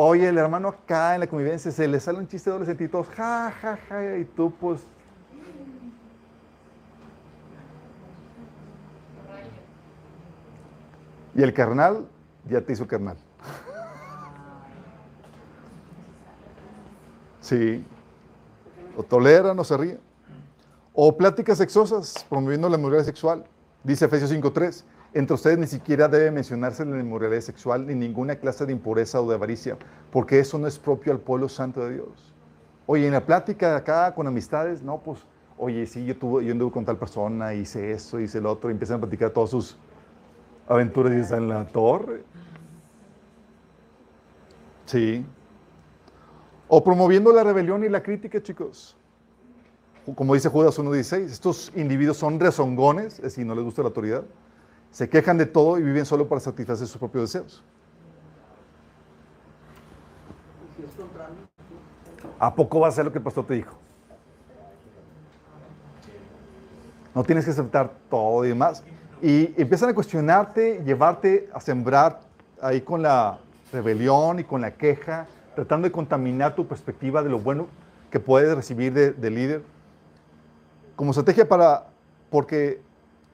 Oye, el hermano acá en la convivencia se le sale un chiste doble sentido ja, ja, ja, y tú pues... Y el carnal ya te hizo carnal. Sí. O tolera, no se ríe. O pláticas sexosas, promoviendo la inmoralidad sexual. Dice Efesios 5.3. Entre ustedes ni siquiera debe mencionarse la inmoralidad sexual ni ninguna clase de impureza o de avaricia, porque eso no es propio al pueblo santo de Dios. Oye, en la plática acá con amistades, no, pues, oye, sí, yo, tuve, yo anduve con tal persona, hice eso, hice lo otro, empiezan a platicar todas sus aventuras y están en la torre. Sí. O promoviendo la rebelión y la crítica, chicos. Como dice Judas 1.16, estos individuos son rezongones, es decir, no les gusta la autoridad, se quejan de todo y viven solo para satisfacer sus propios deseos. ¿A poco va a ser lo que el pastor te dijo? No tienes que aceptar todo y demás. Y empiezan a cuestionarte, llevarte a sembrar ahí con la rebelión y con la queja, tratando de contaminar tu perspectiva de lo bueno que puedes recibir del líder, como estrategia para, porque,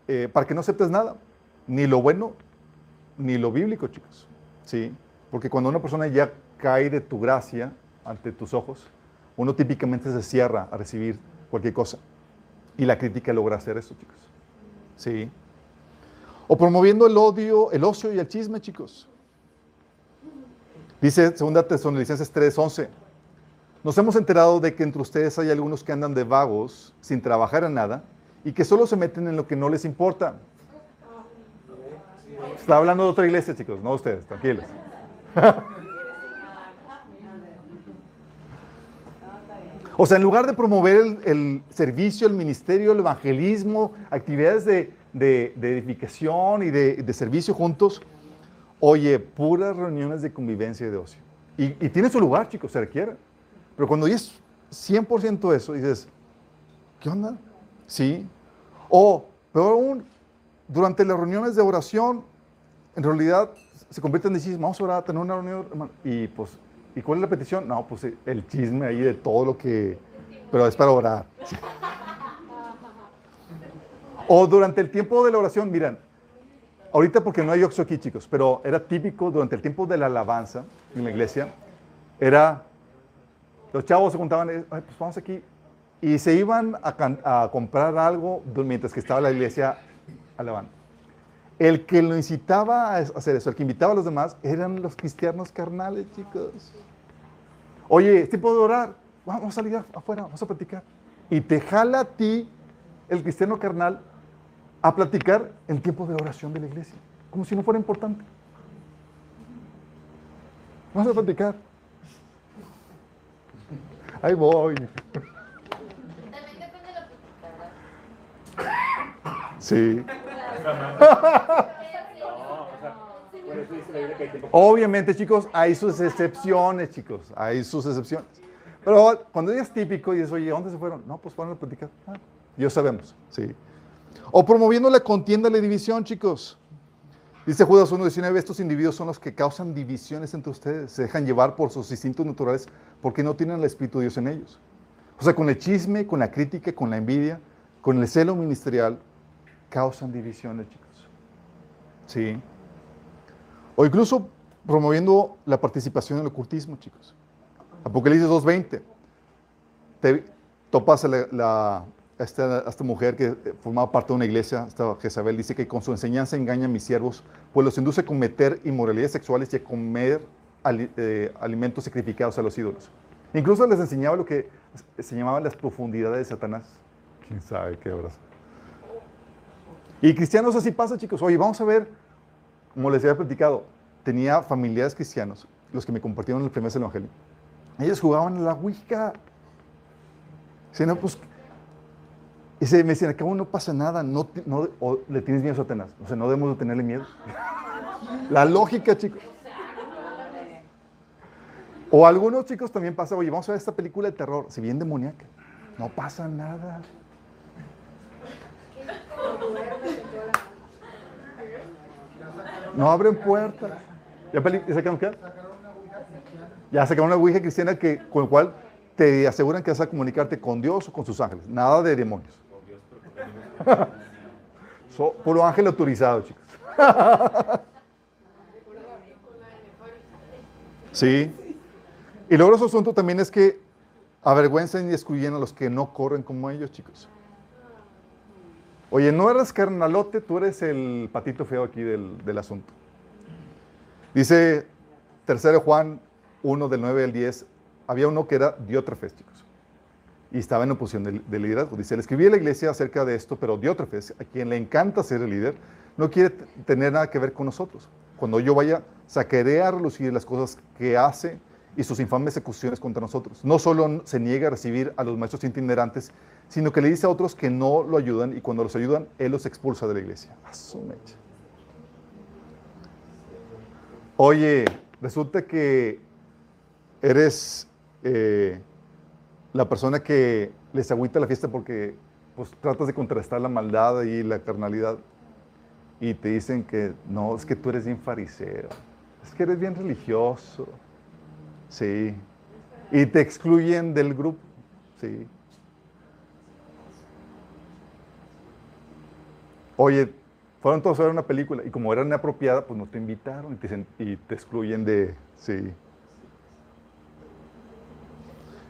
eh, para que no aceptes nada, ni lo bueno, ni lo bíblico, chicos. ¿Sí? Porque cuando una persona ya cae de tu gracia ante tus ojos, uno típicamente se cierra a recibir cualquier cosa. Y la crítica logra hacer eso, chicos. ¿Sí? O promoviendo el odio, el ocio y el chisme, chicos. Dice 2 Tesalonicenses 3:11. Nos hemos enterado de que entre ustedes hay algunos que andan de vagos sin trabajar en nada y que solo se meten en lo que no les importa. Está hablando de otra iglesia, chicos, no ustedes, tranquilos. O sea, en lugar de promover el, servicio, el ministerio, el evangelismo, actividades de, edificación y de, servicio juntos, oye, puras reuniones de convivencia y de ocio. Y, tiene su lugar, chicos, se requiere. Pero cuando es 100% eso, dices, ¿qué onda? Sí. O, peor aún, durante las reuniones de oración, en realidad se convierte en decir, vamos a orar, tener una reunión, y pues ¿Y cuál es la petición? No, pues el chisme ahí de todo lo que... Pero es para orar. O durante el tiempo de la oración, miren, ahorita porque no hay oxo aquí, chicos, pero era típico durante el tiempo de la alabanza en la iglesia, era, los chavos se juntaban, eh, pues vamos aquí, y se iban a, a comprar algo mientras que estaba la iglesia alabando. El que lo incitaba a hacer eso, el que invitaba a los demás, eran los cristianos carnales, chicos. Oye, es tiempo de orar, vamos a salir afuera, vamos a platicar. Y te jala a ti, el cristiano carnal, a platicar en tiempo de oración de la iglesia, como si no fuera importante. Vamos a platicar. Ahí voy. Sí. Obviamente, chicos, hay sus excepciones, chicos. Hay sus excepciones. Pero cuando es típico y dices, oye, ¿dónde se fueron? No, pues fueron a platicar. Ah, yo sabemos, sí. O promoviendo la contienda, la división, chicos. Dice Judas 1.19, estos individuos son los que causan divisiones entre ustedes, se dejan llevar por sus instintos naturales porque no tienen el Espíritu de Dios en ellos. O sea, con el chisme, con la crítica, con la envidia, con el celo ministerial, causan divisiones, chicos. Sí. O incluso promoviendo la participación en el ocultismo, chicos. Apocalipsis 2.20. Te topas a, la, esta, mujer que formaba parte de una iglesia, esta Jezabel, dice que con su enseñanza engaña a mis siervos, pues los induce a cometer inmoralidades sexuales y a comer eh, alimentos sacrificados a los ídolos. Incluso les enseñaba lo que se llamaban las profundidades de Satanás. ¿Quién sabe qué horas? Y cristianos así pasa, chicos. Oye, vamos a ver como les había platicado, tenía familiares cristianos, los que me compartieron el primer evangelio. Ellos jugaban en la Ouija. no, pues, y se me decían, acá no pasa nada, no, no le tienes miedo a Satanás. O sea, no debemos de tenerle miedo. la lógica, chicos. O algunos chicos también pasa, oye, vamos a ver esta película de terror, si bien demoníaca. No pasa nada. No abren puertas. ¿Ya, sacaron qué? Ya sacaron una ouija cristiana que, con la cual te aseguran que vas a comunicarte con Dios o con sus ángeles. Nada de demonios. so, puro ángel autorizado, chicos. Sí. Y luego otro asunto también es que avergüenzan y excluyen a los que no corren como ellos, chicos. Oye, no eres carnalote, tú eres el patito feo aquí del, del asunto. Dice 3 Juan 1 del 9 al 10, había uno que era Diótrefes, chicos. Y estaba en oposición de, liderazgo. Dice, le escribí a la iglesia acerca de esto, pero Diótrefes, a quien le encanta ser el líder, no quiere tener nada que ver con nosotros. Cuando yo vaya, sacaré a relucir las cosas que hace y sus infames ejecuciones contra nosotros. No solo se niega a recibir a los maestros itinerantes, sino que le dice a otros que no lo ayudan y cuando los ayudan, él los expulsa de la iglesia. Oye, resulta que eres eh, la persona que les agüita la fiesta porque pues, tratas de contrastar la maldad y la carnalidad y te dicen que no, es que tú eres bien fariseo, es que eres bien religioso, sí, y te excluyen del grupo, sí. Oye, fueron todos a ver una película y como era inapropiada, pues no te invitaron y te, y te excluyen de, sí.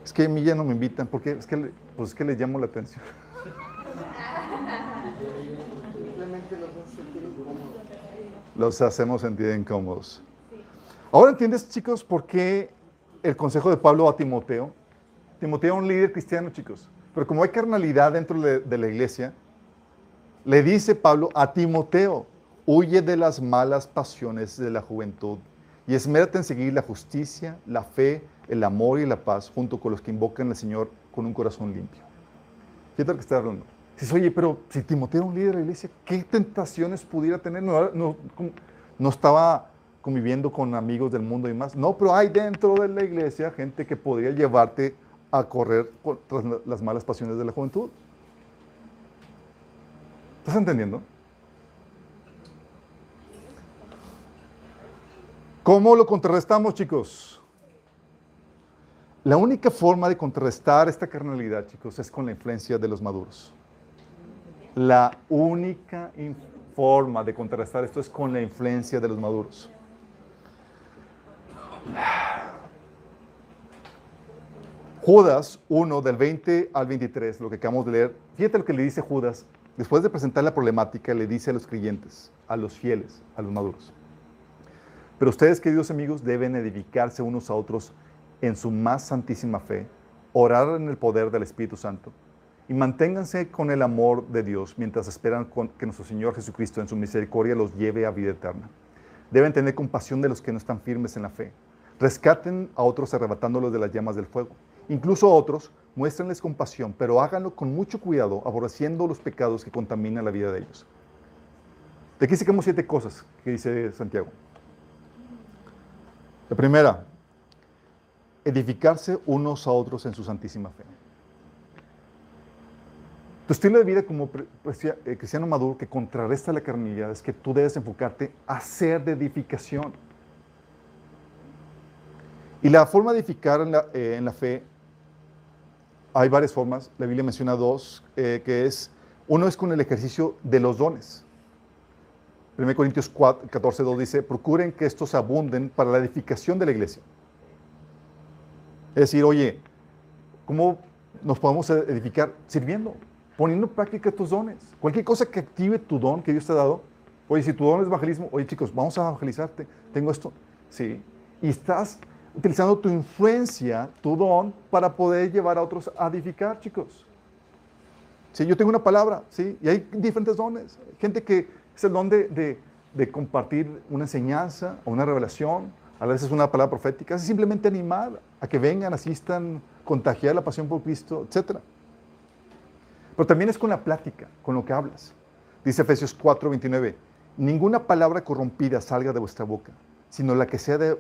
Es que a mí ya no me invitan porque es que, pues es que les llamo la atención. los hacemos sentir incómodos. Ahora entiendes, chicos, por qué el consejo de Pablo a Timoteo. Timoteo es un líder cristiano, chicos. Pero como hay carnalidad dentro de, la iglesia, le dice Pablo a Timoteo, huye de las malas pasiones de la juventud y esmérate en seguir la justicia, la fe, el amor y la paz junto con los que invocan al Señor con un corazón limpio. ¿Qué tal que está hablando? Dices, oye, pero si Timoteo era un líder de la iglesia, ¿qué tentaciones pudiera tener? No, estaba conviviendo con amigos del mundo y más. No, pero hay dentro de la iglesia gente que podría llevarte a correr tras las malas pasiones de la juventud. ¿Estás entendiendo? ¿Cómo lo contrarrestamos, chicos? La única forma de contrarrestar esta carnalidad, chicos, es con la influencia de los maduros. La única forma de contrarrestar esto es con la influencia de los maduros. Judas 1 del 20 al 23, lo que acabamos de leer, fíjate lo que le dice Judas, después de presentar la problemática, le dice a los creyentes, a los fieles, a los maduros. Pero ustedes, queridos amigos, deben edificarse unos a otros en su más santísima fe, orar en el poder del Espíritu Santo y manténganse con el amor de Dios mientras esperan que nuestro Señor Jesucristo en su misericordia los lleve a vida eterna. Deben tener compasión de los que no están firmes en la fe. Rescaten a otros arrebatándolos de las llamas del fuego. Incluso a otros, muéstrenles compasión, pero háganlo con mucho cuidado, aborreciendo los pecados que contaminan la vida de ellos. De aquí sacamos siete cosas que dice Santiago. La primera, edificarse unos a otros en su santísima fe. Tu estilo de vida como eh, cristiano maduro que contrarresta la carnalidad es que tú debes enfocarte a ser de edificación. Y la forma de edificar en la, eh, fe, hay varias formas. La Biblia menciona dos, eh, que es, uno es con el ejercicio de los dones. 1 Corintios 4, 14, 2 dice, procuren que estos abunden para la edificación de la iglesia. Es decir, oye, ¿cómo nos podemos edificar? Sirviendo poniendo en práctica tus dones. Cualquier cosa que active tu don que Dios te ha dado. Oye, si tu don es evangelismo, oye chicos, vamos a evangelizarte. Tengo esto. Sí. Y estás utilizando tu influencia, tu don, para poder llevar a otros a edificar, chicos. Sí, yo tengo una palabra, ¿sí? Y hay diferentes dones. Gente que es el don de, de compartir una enseñanza o una revelación, a veces una palabra profética, es simplemente animar a que vengan, asistan, contagiar la pasión por Cristo, etcétera. Pero también es con la plática, con lo que hablas. Dice Efesios 4, 29, ninguna palabra corrompida salga de vuestra boca, sino la que sea, de,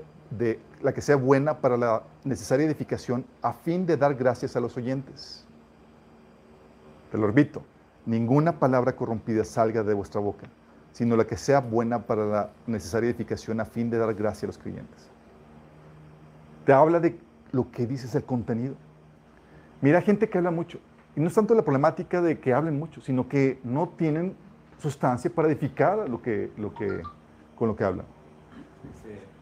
la que sea buena para la necesaria edificación a fin de dar gracias a los oyentes. Te lo repito, ninguna palabra corrompida salga de vuestra boca, sino la que sea buena para la necesaria edificación a fin de dar gracias a los creyentes. Te habla de lo que dices el contenido. Mira gente que habla mucho. Y no es tanto la problemática de que hablen mucho, sino que no tienen sustancia para edificar lo que, lo que, con lo que hablan. En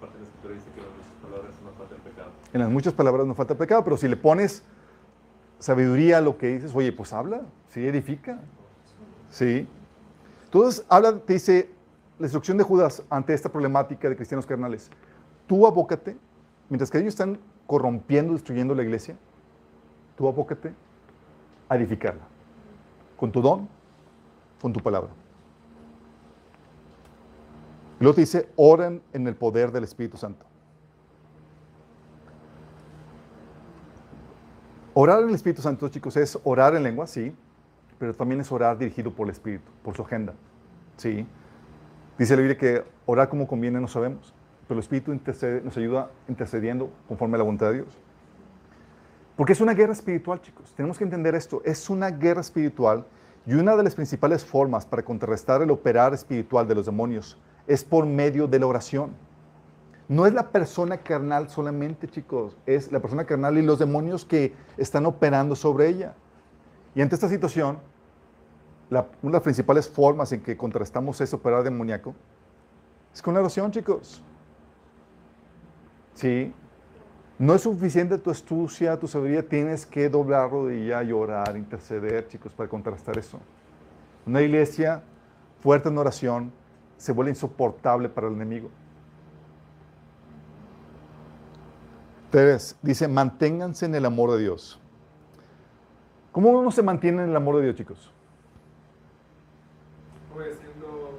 parte de la escritura dice que en muchas palabras no falta el pecado. En las muchas palabras no falta el pecado, pero si le pones sabiduría a lo que dices, oye, pues habla, sí, edifica. Sí. Entonces, habla, te dice, la instrucción de Judas ante esta problemática de cristianos carnales. Tú abócate, mientras que ellos están corrompiendo, destruyendo la iglesia, tú abócate a edificarla. Con tu don, con tu palabra. Y luego dice, oren en el poder del Espíritu Santo. Orar en el Espíritu Santo, chicos, es orar en lengua, sí, pero también es orar dirigido por el Espíritu, por su agenda. Sí. Dice la Biblia que orar como conviene no sabemos, pero el Espíritu nos ayuda intercediendo conforme a la voluntad de Dios. Porque es una guerra espiritual, chicos. Tenemos que entender esto. Es una guerra espiritual y una de las principales formas para contrarrestar el operar espiritual de los demonios es por medio de la oración. No es la persona carnal solamente, chicos, es la persona carnal y los demonios que están operando sobre ella. Y ante esta situación, una de las principales formas en que contrastamos ese operar demoníaco es con la oración, chicos. Sí. No es suficiente tu astucia, tu sabiduría, tienes que doblar rodilla, llorar, interceder, chicos, para contrastar eso. Una iglesia fuerte en oración se vuelve insoportable para el enemigo. Tres, dice, manténganse en el amor de Dios. ¿Cómo uno se mantiene en el amor de Dios, chicos? Obedeciendo,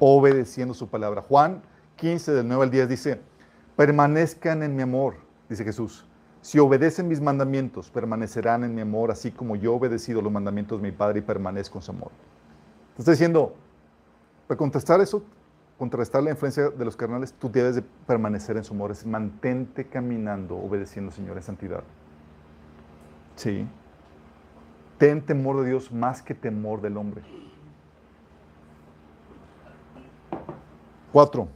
Obedeciendo su palabra. Juan 15, del 9 al 10 dice, permanezcan en mi amor, dice Jesús. Si obedecen mis mandamientos, permanecerán en mi amor, así como yo he obedecido los mandamientos de mi Padre y permanezco en su amor. Está diciendo, para contestar eso, contrarrestar la influencia de los carnales, tú debes de permanecer en su amor, es mantente caminando, obedeciendo, Señor, en santidad. Sí. Ten temor de Dios más que temor del hombre. Cuatro.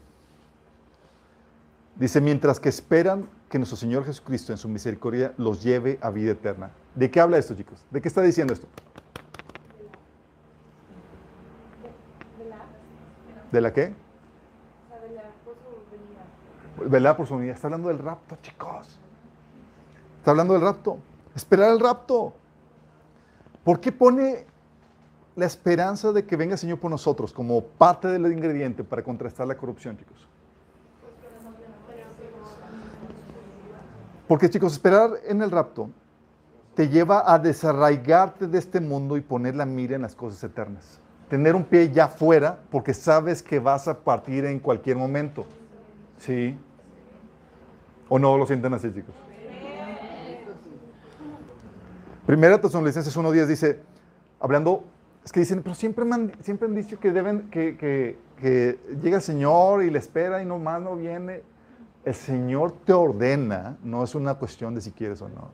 Dice, mientras que esperan que nuestro Señor Jesucristo en su misericordia los lleve a vida eterna. ¿De qué habla esto, chicos? ¿De qué está diciendo esto? ¿De la qué? Velar por su unidad. Está hablando del rapto, chicos. Está hablando del rapto. Esperar el rapto. ¿Por qué pone la esperanza de que venga el Señor por nosotros como parte del ingrediente para contrastar la corrupción, chicos? Porque, chicos, esperar en el rapto te lleva a desarraigarte de este mundo y poner la mira en las cosas eternas. Tener un pie ya fuera porque sabes que vas a partir en cualquier momento. ¿Sí? ¿O no lo sienten así, chicos? Primera Tesalonicenses 1.10 dice, hablando, es que dicen, pero siempre, han, siempre han dicho que deben, que, que, que llega el Señor y le espera y nomás no viene. El Señor te ordena, no es una cuestión de si quieres o no,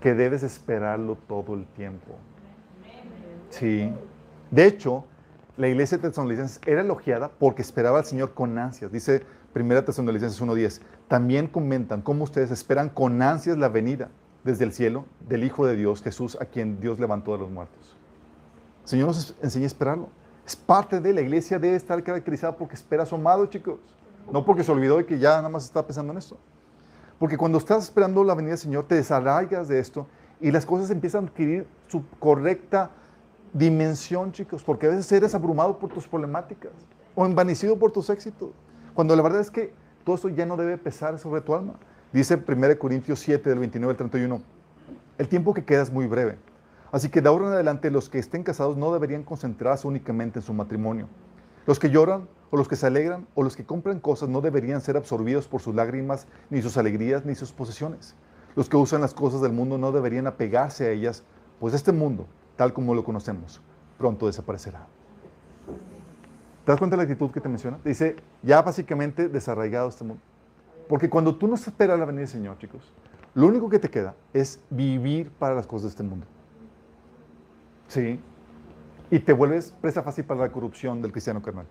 que debes esperarlo todo el tiempo. Sí. De hecho, la iglesia de Tesalonicenses era elogiada porque esperaba al Señor con ansias. Dice 1 Tesalonicenses 1.10. También comentan cómo ustedes esperan con ansias la venida desde el cielo del Hijo de Dios, Jesús, a quien Dios levantó de los muertos. El Señor nos enseña a esperarlo. Es parte de la iglesia, debe estar caracterizada porque espera a su chicos. No porque se olvidó y que ya nada más está pensando en esto. Porque cuando estás esperando la venida del Señor, te desarraigas de esto y las cosas empiezan a adquirir su correcta dimensión, chicos. Porque a veces eres abrumado por tus problemáticas o envanecido por tus éxitos. Cuando la verdad es que todo esto ya no debe pesar sobre tu alma. Dice 1 Corintios 7, del 29 al 31, el tiempo que queda es muy breve. Así que de ahora en adelante los que estén casados no deberían concentrarse únicamente en su matrimonio. Los que lloran o los que se alegran o los que compran cosas no deberían ser absorbidos por sus lágrimas, ni sus alegrías, ni sus posesiones. Los que usan las cosas del mundo no deberían apegarse a ellas, pues este mundo, tal como lo conocemos, pronto desaparecerá. ¿Te das cuenta de la actitud que te menciona? Dice, ya básicamente desarraigado este mundo. Porque cuando tú no esperas la venida del Señor, chicos, lo único que te queda es vivir para las cosas de este mundo. ¿Sí? Y te vuelves presa fácil para la corrupción del cristiano carnal.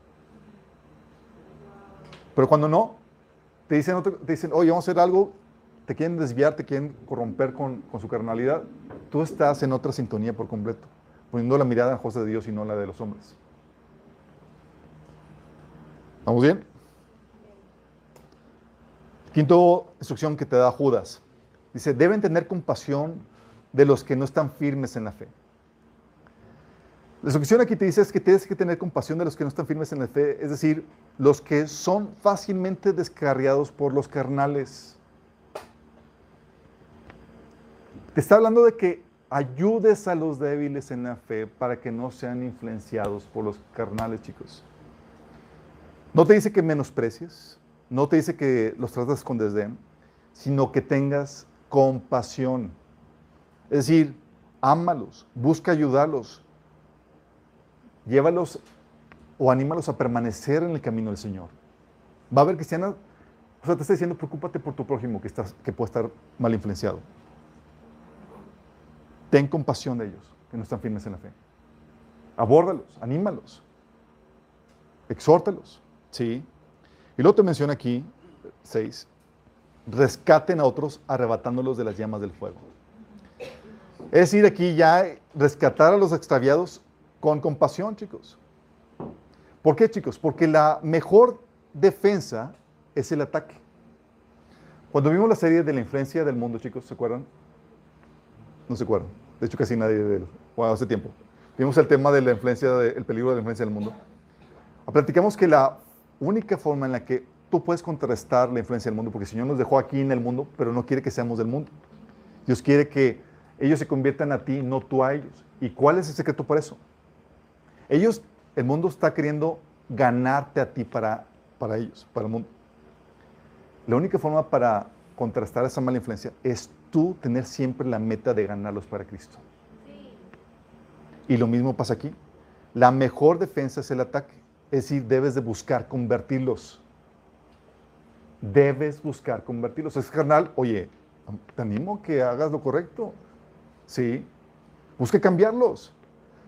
Pero cuando no, te dicen, te dicen oye, vamos a hacer algo, te quieren desviar, te quieren corromper con, su carnalidad, tú estás en otra sintonía por completo, poniendo la mirada en cosas de Dios y no la de los hombres. ¿Vamos bien? Quinto instrucción que te da Judas. Dice, deben tener compasión de los que no están firmes en la fe. La instrucción aquí te dice es que tienes que tener compasión de los que no están firmes en la fe, es decir, los que son fácilmente descarriados por los carnales. Te está hablando de que ayudes a los débiles en la fe para que no sean influenciados por los carnales, chicos. No te dice que menosprecies, no te dice que los tratas con desdén, sino que tengas compasión. Es decir, ámalos, busca ayudarlos, llévalos o anímalos a permanecer en el camino del Señor. Va a haber cristianos, o sea, te está diciendo, preocúpate por tu prójimo que, que puede estar mal influenciado. Ten compasión de ellos, que no están firmes en la fe. Abórdalos, anímalos, exhórtalos, ¿sí? Y luego te menciona aquí, seis, rescaten a otros arrebatándolos de las llamas del fuego. Es decir, aquí ya rescatar a los extraviados con compasión, chicos. ¿Por qué, chicos? Porque la mejor defensa es el ataque. Cuando vimos la serie de la influencia del mundo, chicos, ¿se acuerdan? No se acuerdan. De hecho, casi nadie de bueno, hace tiempo. Vimos el tema de la influencia, del peligro de la influencia del mundo. Platicamos que la única forma en la que tú puedes contrarrestar la influencia del mundo, porque el Señor nos dejó aquí en el mundo, pero no quiere que seamos del mundo. Dios quiere que ellos se conviertan a ti, no tú a ellos. ¿Y cuál es el secreto por eso? Ellos, el mundo está queriendo ganarte a ti para, para ellos, para el mundo. La única forma para contrastar esa mala influencia es tú tener siempre la meta de ganarlos para Cristo. Y lo mismo pasa aquí. La mejor defensa es el ataque. Es decir, debes de buscar convertirlos. Debes buscar convertirlos. Es carnal, oye, te animo a que hagas lo correcto. Sí. Busque cambiarlos.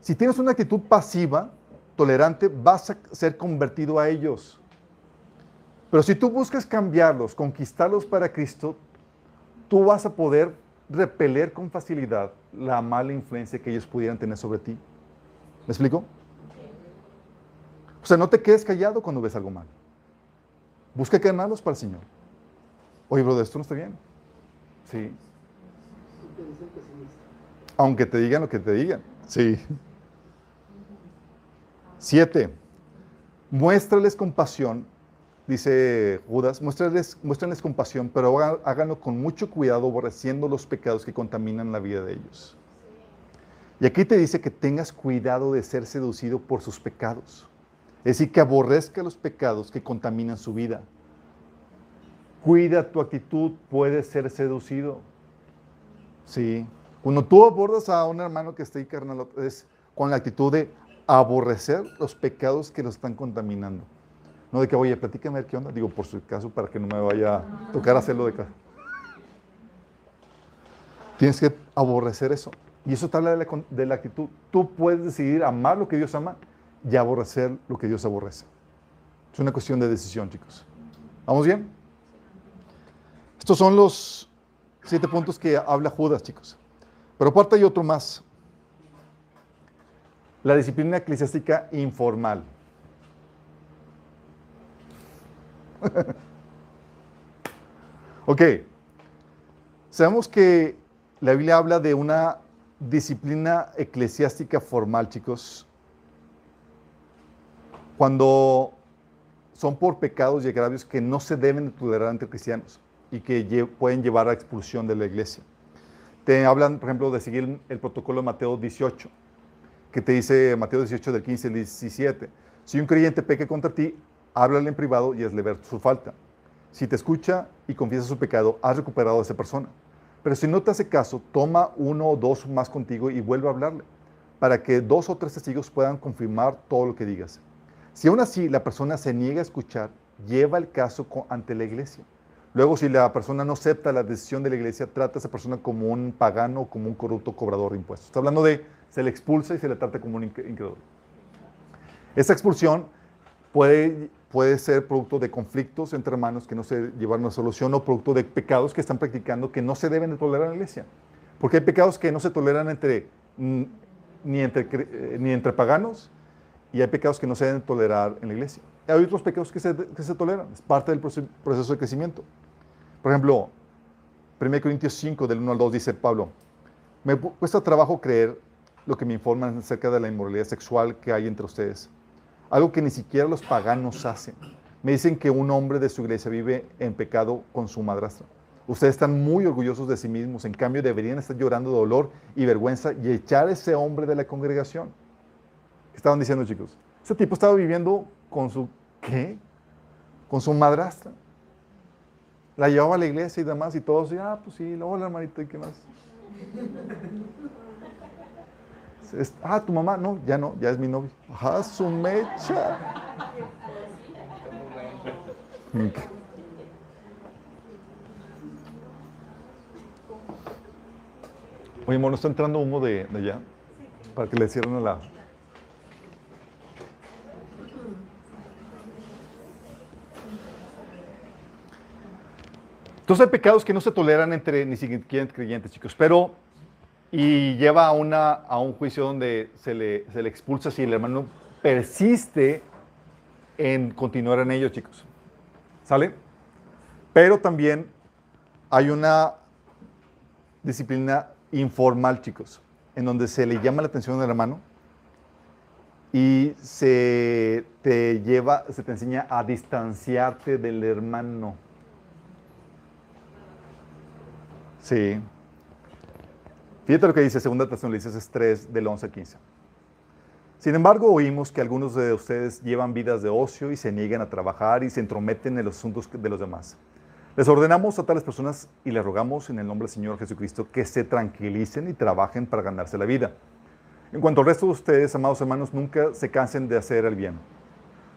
Si tienes una actitud pasiva, tolerante, vas a ser convertido a ellos. Pero si tú buscas cambiarlos, conquistarlos para Cristo, tú vas a poder repeler con facilidad la mala influencia que ellos pudieran tener sobre ti. ¿Me explico? O sea, no te quedes callado cuando ves algo mal. Busca ganarlos para el Señor. Oye, brother, esto no está bien. Sí. Aunque te digan lo que te digan. Sí. Siete. Muéstrales compasión dice Judas, muéstrales, muéstrales compasión, pero háganlo con mucho cuidado, aborreciendo los pecados que contaminan la vida de ellos. Y aquí te dice que tengas cuidado de ser seducido por sus pecados. Es decir, que aborrezca los pecados que contaminan su vida. Cuida tu actitud, puede ser seducido. Sí. Cuando tú abordas a un hermano que está ahí carnal, es con la actitud de aborrecer los pecados que lo están contaminando. No de que, oye, platícame qué onda. Digo, por su caso, para que no me vaya a tocar hacerlo de casa. Tienes que aborrecer eso. Y eso te habla de la, actitud. Tú puedes decidir amar lo que Dios ama y aborrecer lo que Dios aborrece. Es una cuestión de decisión, chicos. ¿Vamos bien? Estos son los siete puntos que habla Judas, chicos. Pero aparte hay otro más. La disciplina eclesiástica informal. ok. Sabemos que la Biblia habla de una disciplina eclesiástica formal, chicos. Cuando son por pecados y agravios que no se deben tolerar entre cristianos y que pueden llevar a expulsión de la iglesia. Te hablan, por ejemplo, de seguir el protocolo de Mateo 18, que te dice Mateo 18 del 15 al 17. Si un creyente peque contra ti, háblale en privado y hazle ver su falta. Si te escucha y confiesa su pecado, has recuperado a esa persona. Pero si no te hace caso, toma uno o dos más contigo y vuelve a hablarle, para que dos o tres testigos puedan confirmar todo lo que digas. Si aún así la persona se niega a escuchar, lleva el caso ante la iglesia. Luego, si la persona no acepta la decisión de la iglesia, trata a esa persona como un pagano o como un corrupto cobrador de impuestos. Está hablando de se le expulsa y se le trata como un incrédulo. Esta expulsión puede puede ser producto de conflictos entre hermanos que no se llevan a solución o producto de pecados que están practicando que no se deben de tolerar en la iglesia. Porque hay pecados que no se toleran entre, mm, ni, entre, eh, ni entre paganos y hay pecados que no se deben tolerar en la iglesia. Hay otros pecados que se, que se toleran, es parte del proceso de crecimiento. Por ejemplo, 1 Corintios 5, del 1 al 2, dice Pablo, me cuesta trabajo creer lo que me informan acerca de la inmoralidad sexual que hay entre ustedes, algo que ni siquiera los paganos hacen. Me dicen que un hombre de su iglesia vive en pecado con su madrastra. Ustedes están muy orgullosos de sí mismos, en cambio deberían estar llorando de dolor y vergüenza y echar a ese hombre de la congregación. ¿Qué estaban diciendo, chicos? Ese tipo estaba viviendo con su, ¿qué? Con su madrastra. La llevaba a la iglesia y demás y todos, ah, pues sí, hola hermanito, ¿y qué más? Ah, tu mamá, no, ya no, ya es mi novio. Ah, su mecha. Oye, amor, ¿no está entrando humo de, de allá? Para que le cierren la, Entonces hay pecados que no se toleran entre ni siquiera creyentes, chicos, pero y lleva a, una, a un juicio donde se le, se le expulsa si el hermano persiste en continuar en ello, chicos. ¿Sale? Pero también hay una disciplina informal, chicos, en donde se le llama la atención al hermano y se te lleva, se te enseña a distanciarte del hermano. Sí. Fíjate lo que dice 2 Tesalonicenses 3, del 11 al 15. Sin embargo, oímos que algunos de ustedes llevan vidas de ocio y se niegan a trabajar y se entrometen en los asuntos de los demás. Les ordenamos a tales personas y les rogamos en el nombre del Señor Jesucristo que se tranquilicen y trabajen para ganarse la vida. En cuanto al resto de ustedes, amados hermanos, nunca se cansen de hacer el bien.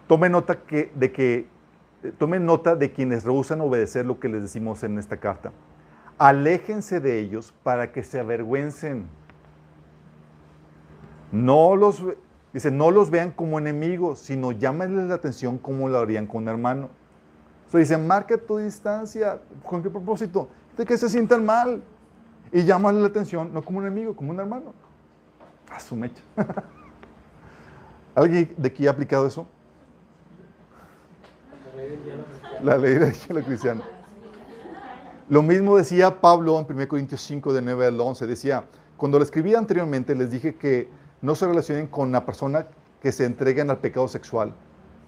Tomen nota, que, de que, eh, tomen nota de quienes rehusan obedecer lo que les decimos en esta carta aléjense de ellos para que se avergüencen. No los, dice, no los vean como enemigos, sino llámenles la atención como lo harían con un hermano. Entonces dice, marca tu distancia. ¿Con qué propósito? De que se sientan mal. Y llámale la atención, no como un enemigo, como un hermano. A su mecha. ¿Alguien de aquí ha aplicado eso? La ley de hielo cristiano. Lo mismo decía Pablo en 1 Corintios 5, de 9 al 11. Decía, cuando lo escribí anteriormente, les dije que no se relacionen con la persona que se entregan al pecado sexual.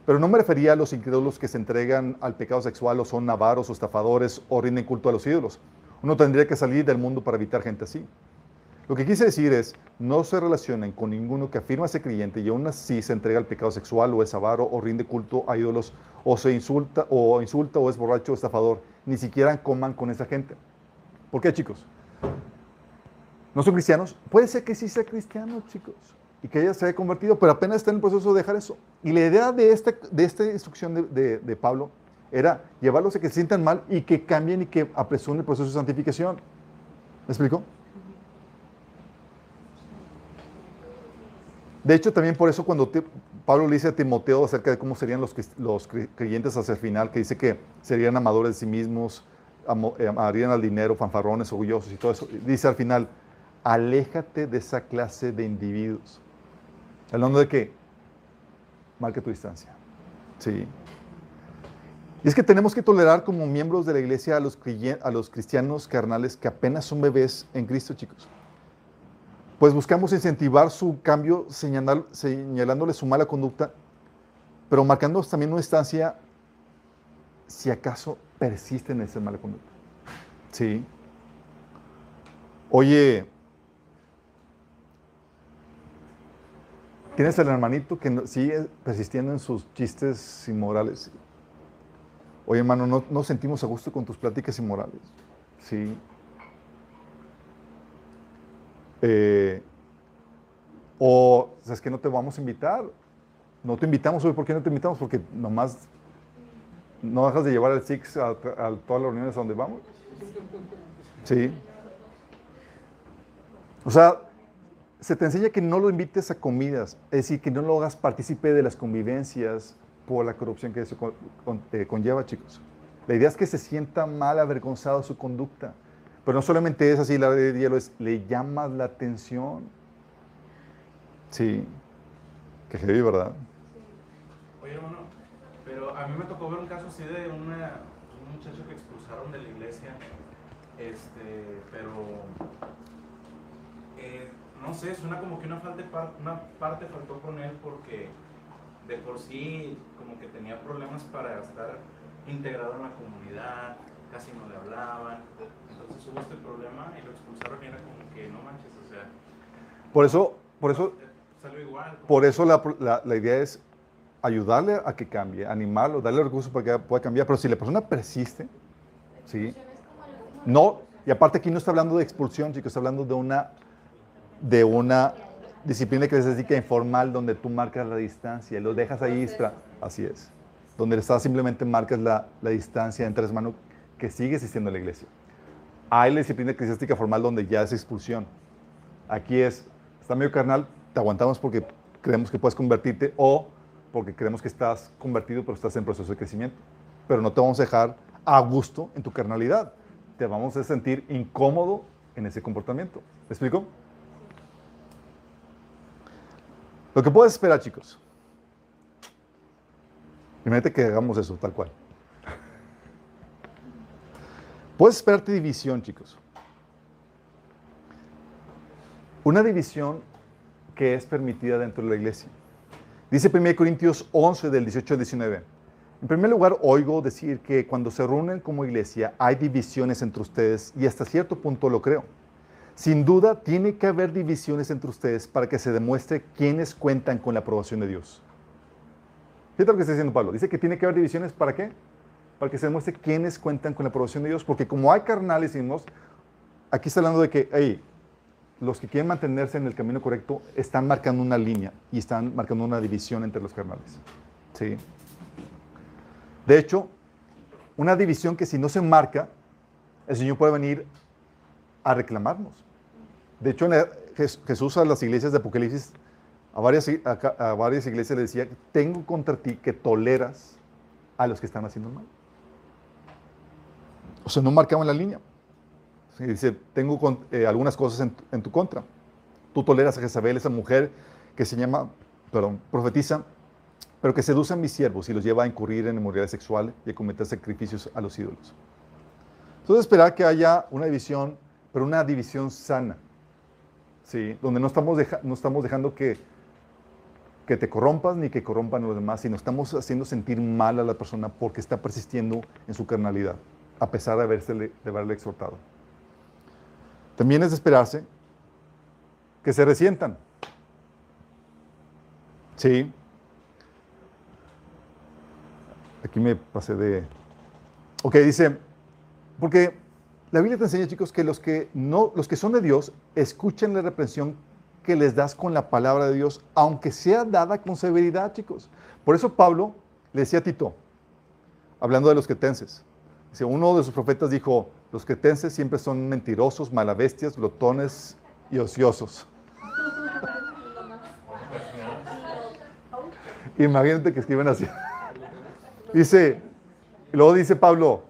Pero no me refería a los incrédulos que se entregan al pecado sexual o son avaros o estafadores o rinden culto a los ídolos. Uno tendría que salir del mundo para evitar gente así. Lo que quise decir es, no se relacionen con ninguno que afirma ser creyente y aún así se entrega al pecado sexual o es avaro o rinde culto a ídolos o se insulta o insulta o es borracho o estafador ni siquiera coman con esa gente. ¿Por qué, chicos? ¿No son cristianos? Puede ser que sí sea cristiano, chicos, y que ella se haya convertido, pero apenas está en el proceso de dejar eso. Y la idea de, este, de esta instrucción de, Pablo era llevarlos a que se sientan mal y que cambien y que apresuren el proceso de santificación. ¿Me explico? De hecho, también por eso cuando Pablo le dice a Timoteo acerca de cómo serían los, los creyentes hacia el final, que dice que serían amadores de sí mismos, eh, amarían al dinero, fanfarrones, orgullosos y todo eso. Dice al final, aléjate de esa clase de individuos. Hablando de que marque tu distancia. Sí. Y es que tenemos que tolerar como miembros de la iglesia a los, a los cristianos carnales que apenas son bebés en Cristo, chicos pues buscamos incentivar su cambio señalándole su mala conducta, pero marcando también una instancia si acaso persiste en esa mala conducta. Sí. Oye, tienes el hermanito que sigue persistiendo en sus chistes inmorales. Oye, hermano, no, no sentimos a gusto con tus pláticas inmorales. Sí. Eh, o es que no te vamos a invitar. No te invitamos hoy. ¿Por qué no te invitamos? Porque nomás no dejas de llevar el Six a, todas las reuniones a donde vamos. Sí. O sea, se te enseña que no lo invites a comidas, es decir, que no lo hagas partícipe de las convivencias por la corrupción que eso conlleva, chicos. La idea es que se sienta mal, avergonzado su conducta. Pero no solamente es así, la de hielo es, le llamas la atención. Sí, que heavy, ¿verdad? Oye, hermano, pero a mí me tocó ver un caso así de una, un muchacho que expulsaron de la iglesia, este, pero eh, no sé, suena como que una, falta una parte faltó con él porque de por sí como que tenía problemas para estar integrado en la comunidad, casi no le hablaban, entonces hubo este problema y lo expulsaron y era como que no manches, o sea... Por eso, por eso, salió igual. Por eso la, la, la idea es ayudarle a que cambie, animarlo, darle recursos para que pueda cambiar. Pero si la persona persiste, ¿sí? No, y aparte aquí no está hablando de expulsión, chicos, está hablando de una, de una disciplina que se dedica informal donde tú marcas la distancia, lo dejas ahí, así es, donde estás simplemente marcas la, la distancia entre hermanos que sigue existiendo en la iglesia. Hay la disciplina eclesiástica formal donde ya es expulsión. Aquí es, está medio carnal, te aguantamos porque creemos que puedes convertirte o porque creemos que estás convertido, pero estás en proceso de crecimiento. Pero no te vamos a dejar a gusto en tu carnalidad. Te vamos a sentir incómodo en ese comportamiento. ¿Me explico? Lo que puedes esperar, chicos. Imagínate que hagamos eso, tal cual. Puedes esperarte división, chicos. Una división que es permitida dentro de la iglesia. Dice 1 Corintios 11 del 18 al 19. En primer lugar, oigo decir que cuando se reúnen como iglesia hay divisiones entre ustedes y hasta cierto punto lo creo. Sin duda, tiene que haber divisiones entre ustedes para que se demuestre quiénes cuentan con la aprobación de Dios. Fíjate lo que está diciendo Pablo. Dice que tiene que haber divisiones para qué? Para que se demuestre quiénes cuentan con la aprobación de Dios. Porque como hay carnales y aquí está hablando de que, hey, los que quieren mantenerse en el camino correcto están marcando una línea y están marcando una división entre los carnales. ¿Sí? De hecho, una división que si no se marca, el Señor puede venir a reclamarnos. De hecho, Jesús a las iglesias de Apocalipsis, a varias, a, varias iglesias le decía, tengo contra ti que toleras a los que están haciendo mal. O sea, no marcaban la línea dice, tengo eh, algunas cosas en, tu contra. Tú toleras a Jezabel, esa mujer que se llama, perdón, profetiza, pero que seduce a mis siervos y los lleva a incurrir en inmoralidad sexual y a cometer sacrificios a los ídolos. Entonces esperar que haya una división, pero una división sana, ¿sí? donde no estamos, no estamos dejando que, que te corrompas ni que corrompan a los demás, sino estamos haciendo sentir mal a la persona porque está persistiendo en su carnalidad, a pesar de, haberse, de haberle exhortado. También es de esperarse que se resientan. Sí. Aquí me pasé de... Ok, dice, porque la Biblia te enseña, chicos, que los que, no, los que son de Dios escuchen la reprensión que les das con la palabra de Dios, aunque sea dada con severidad, chicos. Por eso Pablo le decía a Tito, hablando de los cretenses, uno de sus profetas dijo, los cretenses siempre son mentirosos, malabestias, glotones y ociosos. Imagínate que escriben así. Dice, luego dice Pablo,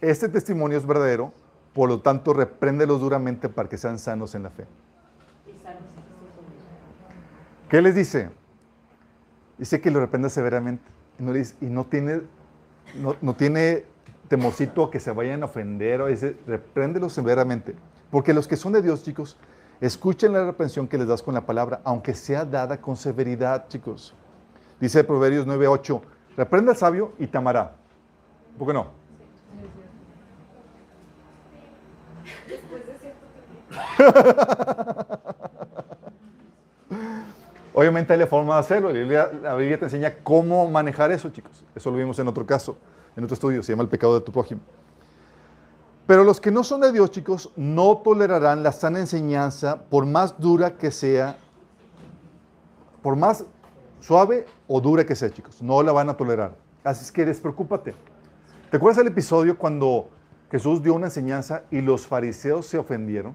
este testimonio es verdadero, por lo tanto repréndelos duramente para que sean sanos en la fe. ¿Qué les dice? Dice que lo reprenda severamente y no, tiene, no tiene temorcito que se vayan a ofender o dice, repréndelos severamente. Porque los que son de Dios, chicos, escuchen la reprensión que les das con la palabra, aunque sea dada con severidad, chicos. Dice Proverbios 9:8, reprende al sabio y te amará. ¿Por qué no? Obviamente hay la forma de hacerlo. La Biblia te enseña cómo manejar eso, chicos. Eso lo vimos en otro caso en otro estudio, se llama el pecado de tu prójimo. Pero los que no son de Dios, chicos, no tolerarán la sana enseñanza por más dura que sea, por más suave o dura que sea, chicos. No la van a tolerar. Así es que despreocúpate. ¿Te acuerdas del episodio cuando Jesús dio una enseñanza y los fariseos se ofendieron?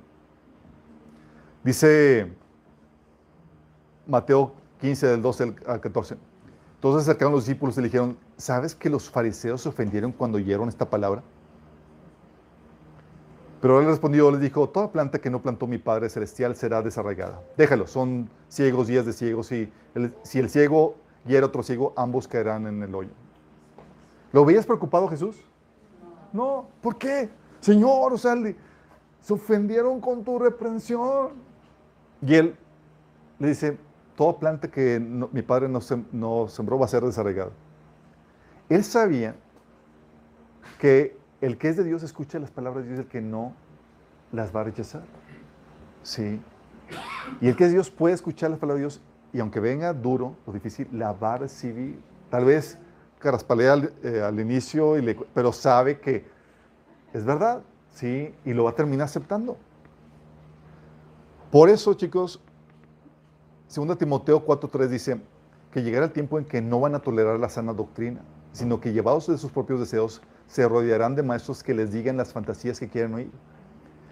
Dice Mateo 15, del 12 al 14. Entonces acercaron los discípulos y le dijeron, ¿sabes que los fariseos se ofendieron cuando oyeron esta palabra? Pero él respondió, les dijo, toda planta que no plantó mi Padre Celestial será desarraigada. Déjalo, son ciegos, días de ciegos, y si el ciego hiera otro ciego, ambos caerán en el hoyo. ¿Lo veías preocupado Jesús? No, ¿por qué? Señor, o sea, se ofendieron con tu reprensión. Y él le dice, toda planta que mi padre no, no sembró va a ser desarraigada. Él sabía que el que es de Dios escucha las palabras de Dios, el que no las va a rechazar. Sí. Y el que es de Dios puede escuchar las palabras de Dios y aunque venga duro o difícil, la va a recibir. Tal vez caraspalea al, eh, al inicio, y pero sabe que es verdad, ¿sí? Y lo va a terminar aceptando. Por eso, chicos, 2 Timoteo 4.3 dice que llegará el tiempo en que no van a tolerar la sana doctrina, sino que llevados de sus propios deseos, se rodearán de maestros que les digan las fantasías que quieren oír.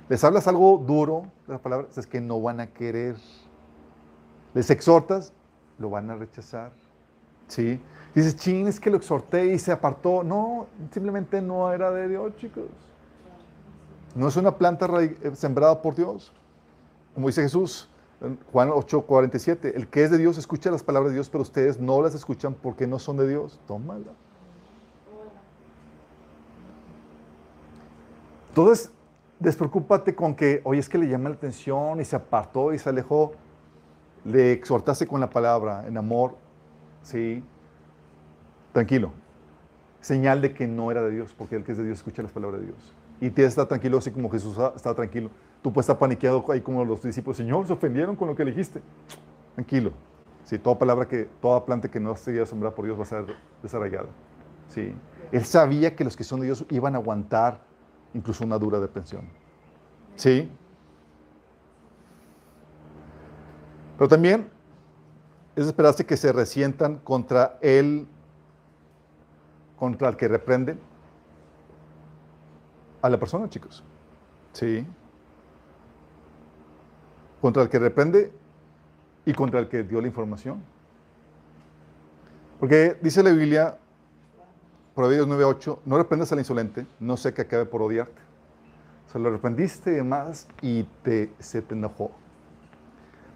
Les hablas algo duro las palabras, es que no van a querer. Les exhortas, lo van a rechazar. ¿Sí? Dices, ching, es que lo exhorté y se apartó. No, simplemente no era de Dios, chicos. No es una planta eh, sembrada por Dios. Como dice Jesús, Juan 8:47, el que es de Dios escucha las palabras de Dios, pero ustedes no las escuchan porque no son de Dios. Tómala. Entonces, despreocúpate con que, oye, es que le llama la atención y se apartó y se alejó. Le exhortaste con la palabra, en amor, ¿sí? Tranquilo. Señal de que no era de Dios, porque el que es de Dios escucha las palabras de Dios. Y te está tranquilo, así como Jesús estaba tranquilo. Tú puedes estar paniqueado ahí como los discípulos. Señor, se ofendieron con lo que dijiste. Tranquilo. Sí, toda palabra que, toda planta que no esté sembrada por Dios va a ser desarraigada. Sí. Él sabía que los que son de Dios iban a aguantar incluso una dura depresión. ¿Sí? Pero también es esperarse que se resientan contra él, contra el que reprende a la persona, chicos. ¿Sí? Contra el que reprende y contra el que dio la información. Porque dice la Biblia, Proverbios 9.8, no reprendas al insolente, no sé que acabe por odiarte. Se lo reprendiste y demás y te, se te enojó.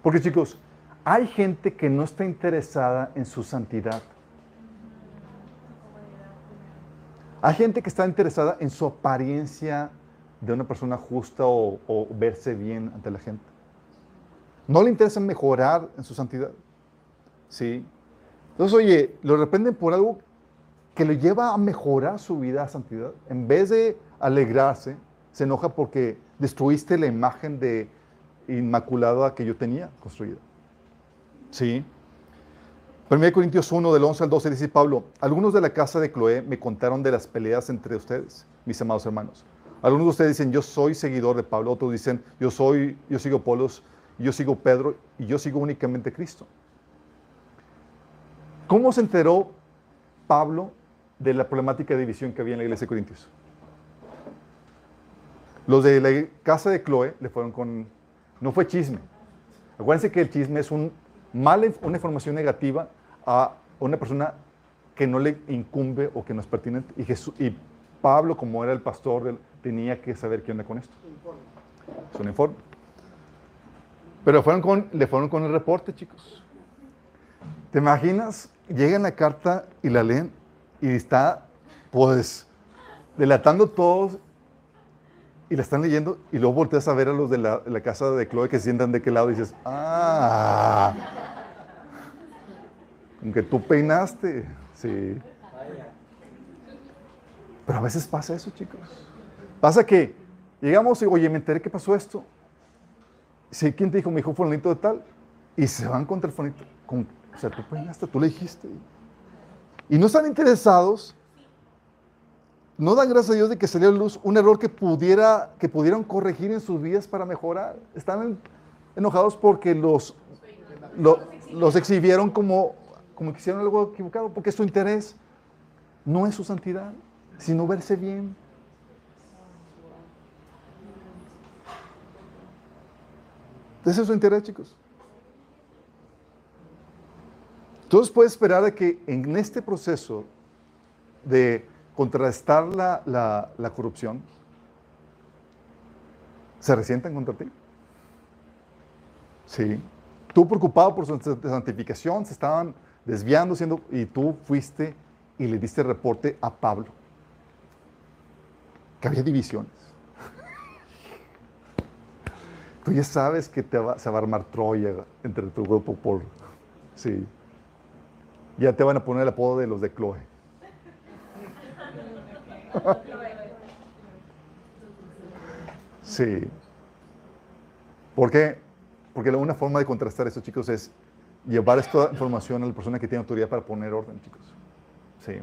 Porque chicos, hay gente que no está interesada en su santidad. Hay gente que está interesada en su apariencia de una persona justa o, o, verse bien ante la gente. No le interesa mejorar en su santidad. ¿Sí? Entonces, oye, lo reprenden por algo que le lleva a mejorar su vida a santidad. En vez de alegrarse, se enoja porque destruiste la imagen de inmaculada que yo tenía construida. ¿Sí? 1 Corintios 1, del 11 al 12, dice Pablo, algunos de la casa de Cloé me contaron de las peleas entre ustedes, mis amados hermanos. Algunos de ustedes dicen, yo soy seguidor de Pablo, otros dicen, yo soy, yo sigo Polos, yo sigo Pedro y yo sigo únicamente Cristo. ¿Cómo se enteró Pablo de la problemática de división que había en la iglesia de Corintios. Los de la casa de Chloe le fueron con... No fue chisme. Acuérdense que el chisme es un mala, una información negativa a una persona que no le incumbe o que no es pertinente. Y Pablo, como era el pastor, tenía que saber qué onda con esto. Es un informe. Pero fueron con, le fueron con el reporte, chicos. ¿Te imaginas? Llegan la carta y la leen y está, pues, delatando todos y la están leyendo y luego volteas a ver a los de la, casa de Chloe que se sientan de qué lado y dices, ah, aunque tú peinaste, sí. Pero a veces pasa eso, chicos. Pasa que llegamos y, oye, me enteré que pasó esto. Sí, ¿quién te dijo? Mi hijo fonito de tal. Y se van contra el fonito. o sea, tú peinaste, tú le dijiste y no están interesados, no dan gracias a Dios de que salió a luz un error que, pudiera, que pudieran corregir en sus vidas para mejorar. Están enojados porque los, los exhibieron como, como que hicieron algo equivocado, porque su interés no es su santidad, sino verse bien. Ese es su interés, chicos. Entonces puede esperar a que en este proceso de contrastar la, la, corrupción, se resientan contra ti. Sí. Tú preocupado por su santificación, se estaban desviando, siendo, y tú fuiste y le diste reporte a Pablo. que había divisiones. Tú ya sabes que te se va a armar Troya entre tu grupo por... Sí. Ya te van a poner el apodo de los de Chloe. Sí. ¿Por qué? Porque una forma de contrastar eso, chicos, es llevar esta información a la persona que tiene autoridad para poner orden, chicos. Sí.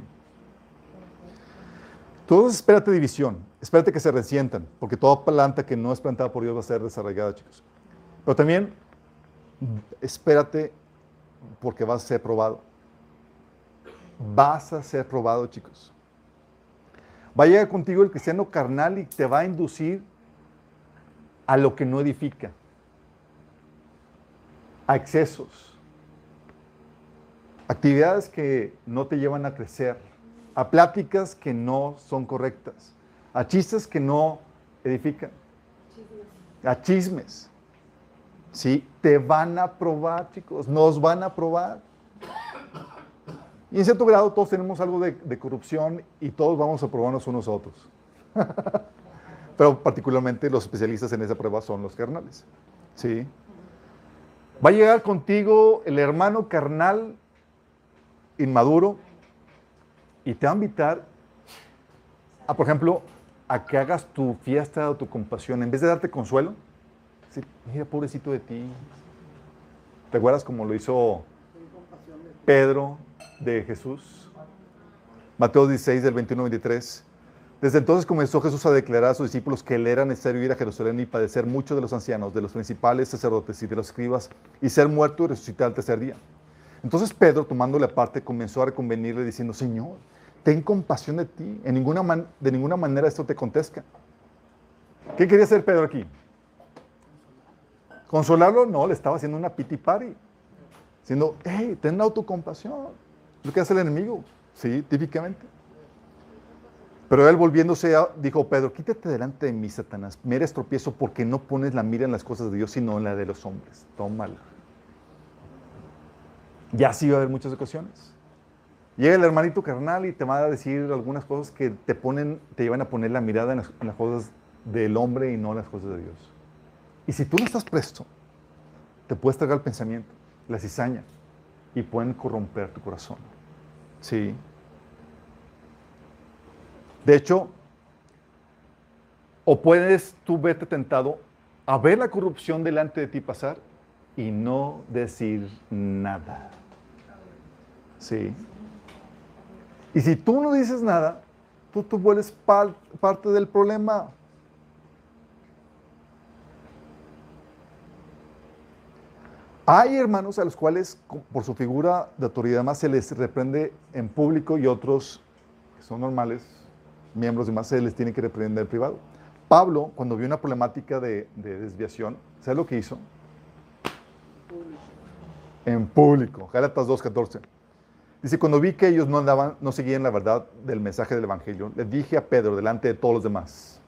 Todos espérate división, espérate que se resientan, porque toda planta que no es plantada por Dios va a ser desarraigada, chicos. Pero también espérate porque vas a ser probado. Vas a ser probado, chicos. Va a llegar contigo el cristiano carnal y te va a inducir a lo que no edifica, a excesos, actividades que no te llevan a crecer, a pláticas que no son correctas, a chistes que no edifican, a chismes. ¿Sí? Te van a probar, chicos, nos van a probar. Y en cierto grado todos tenemos algo de, corrupción y todos vamos a probarnos unos a otros. Pero particularmente los especialistas en esa prueba son los carnales. ¿Sí? Va a llegar contigo el hermano carnal inmaduro y te va a invitar a, por ejemplo, a que hagas tu fiesta o tu compasión. En vez de darte consuelo, decir, mira, pobrecito de ti. ¿Te acuerdas cómo lo hizo Pedro de Jesús? Mateo 16, del 21 al 23. Desde entonces comenzó Jesús a declarar a sus discípulos que le era necesario ir a Jerusalén y padecer mucho de los ancianos, de los principales sacerdotes y de los escribas, y ser muerto y resucitar al tercer día. Entonces Pedro, tomándole aparte, comenzó a reconvenirle diciendo, Señor, ten compasión de ti, en ninguna de ninguna manera esto te contesta. ¿Qué quería hacer Pedro aquí? ¿Consolarlo? No, le estaba haciendo una piti party. Diciendo, hey, ten autocompasión. Lo que hace el enemigo, sí, típicamente. Pero él volviéndose, dijo Pedro, quítate delante de mí, Satanás, me eres tropiezo porque no pones la mira en las cosas de Dios, sino en la de los hombres. Tómala. Y así va a haber muchas ocasiones. Llega el hermanito carnal y te va a decir algunas cosas que te ponen, te llevan a poner la mirada en las, en las cosas del hombre y no en las cosas de Dios. Y si tú no estás presto, te puedes tragar el pensamiento, la cizaña, y pueden corromper tu corazón. Sí. De hecho, o puedes tú verte tentado a ver la corrupción delante de ti pasar y no decir nada. Sí. Y si tú no dices nada, tú, tú vuelves parte del problema. Hay hermanos a los cuales, por su figura de autoridad más, se les reprende en público y otros que son normales, miembros y más, se les tiene que reprender en privado. Pablo, cuando vio una problemática de, de desviación, ¿sabes lo que hizo? En público. Gálatas 2.14. Dice, cuando vi que ellos no andaban, no seguían la verdad del mensaje del Evangelio, le dije a Pedro delante de todos los demás.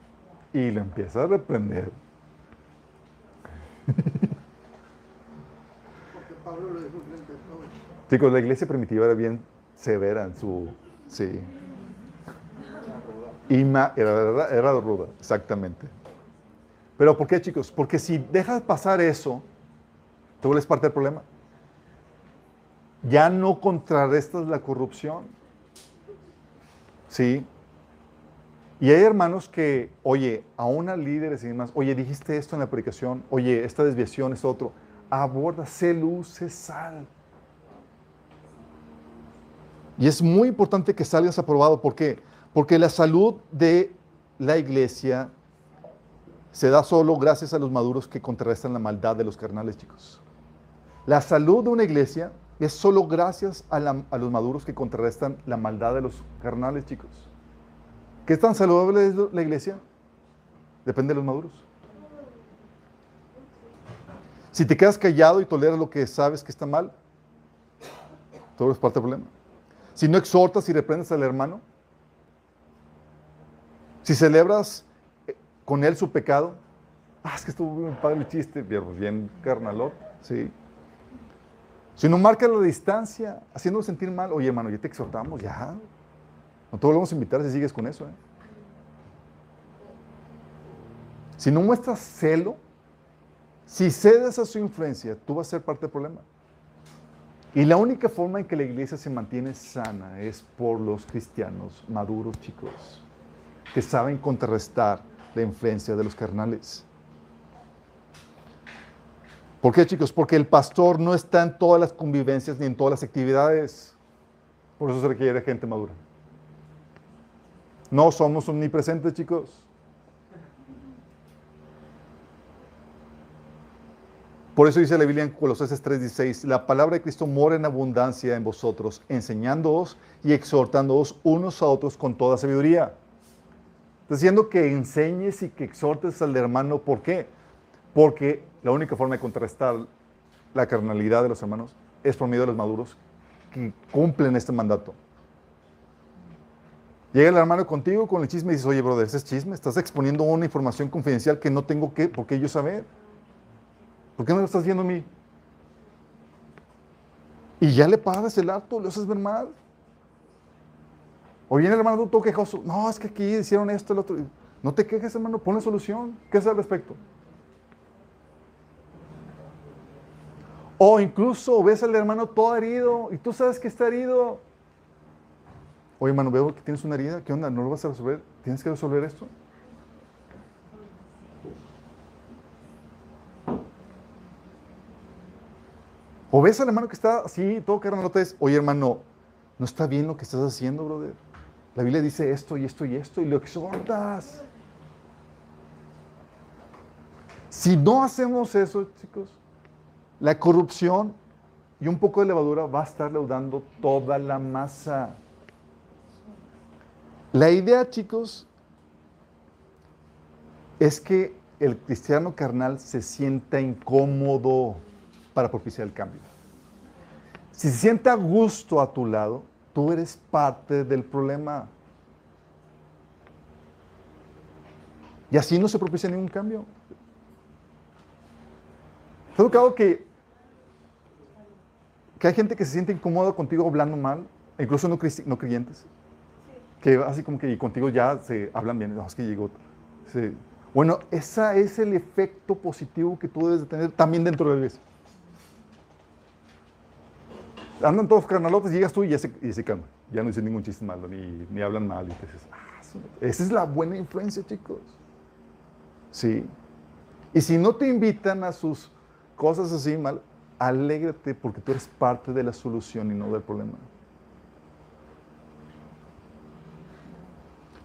Y le empieza a reprender. Chicos, la iglesia primitiva era bien severa en su... Sí. Ima, era, era ruda, exactamente. Pero ¿por qué, chicos? Porque si dejas pasar eso, tú vuelves parte del problema. Ya no contrarrestas la corrupción. ¿Sí? Y hay hermanos que, oye, a una líderes y demás, oye, dijiste esto en la predicación, oye, esta desviación es otro. Aborda, luz, sé sal. Y es muy importante que salgas aprobado. ¿Por qué? Porque la salud de la iglesia se da solo gracias a los maduros que contrarrestan la maldad de los carnales, chicos. La salud de una iglesia es solo gracias a, los maduros que contrarrestan la maldad de los carnales, chicos. ¿Qué tan saludable es la iglesia? Depende de los maduros. Si te quedas callado y toleras lo que sabes que está mal, todo es parte del problema. Si no exhortas y reprendes al hermano, si celebras eh, con él su pecado, ah, es que estuvo bien padre el chiste, bien carnalot, sí. Si no marca la distancia, haciéndolo sentir mal, oye hermano, ya te exhortamos, ya. No te volvemos a invitar si sigues con eso. ¿eh? Si no muestras celo, si cedes a su influencia, tú vas a ser parte del problema. Y la única forma en que la iglesia se mantiene sana es por los cristianos maduros, chicos, que saben contrarrestar la influencia de los carnales. ¿Por qué, chicos? Porque el pastor no está en todas las convivencias ni en todas las actividades. Por eso se requiere gente madura. No somos omnipresentes, chicos. Por eso dice la Biblia en Colosenses 3:16, la palabra de Cristo mora en abundancia en vosotros, enseñándoos y exhortándoos unos a otros con toda sabiduría. Diciendo que enseñes y que exhortes al hermano, ¿por qué? Porque la única forma de contrarrestar la carnalidad de los hermanos es por medio de los maduros que cumplen este mandato. Llega el hermano contigo con el chisme y dices, oye, brother, ese es chisme, estás exponiendo una información confidencial que no tengo que, por qué yo saber. ¿Por qué no lo estás viendo a mí? Y ya le pagas el acto, le haces ver mal. O viene el hermano todo quejoso. No, es que aquí hicieron esto, el otro. No te quejes, hermano, pon la solución. ¿Qué haces al respecto? O incluso ves al hermano todo herido y tú sabes que está herido. Oye, hermano, veo que tienes una herida. ¿Qué onda? ¿No lo vas a resolver? ¿Tienes que resolver esto? O ves al hermano que está así, todo carnalotes. Oye, hermano, no está bien lo que estás haciendo, brother. La Biblia dice esto y esto y esto y lo exhortas. Si no hacemos eso, chicos, la corrupción y un poco de levadura va a estar leudando toda la masa. La idea, chicos, es que el cristiano carnal se sienta incómodo para propiciar el cambio. Si se siente a gusto a tu lado, tú eres parte del problema. Y así no se propicia ningún cambio. ¿Te ha que, que hay gente que se siente incómoda contigo hablando mal, incluso no, no creyentes? Que así como que contigo ya se hablan bien, no, es que llegó. Bueno, ese es el efecto positivo que tú debes de tener también dentro de la iglesia andan todos carnalotes, llegas tú y ya se, y Ya no dicen ningún chiste malo, ni, ni hablan mal. Y dices, ah, esa es la buena influencia, chicos. Sí. Y si no te invitan a sus cosas así mal, alégrate porque tú eres parte de la solución y no del problema.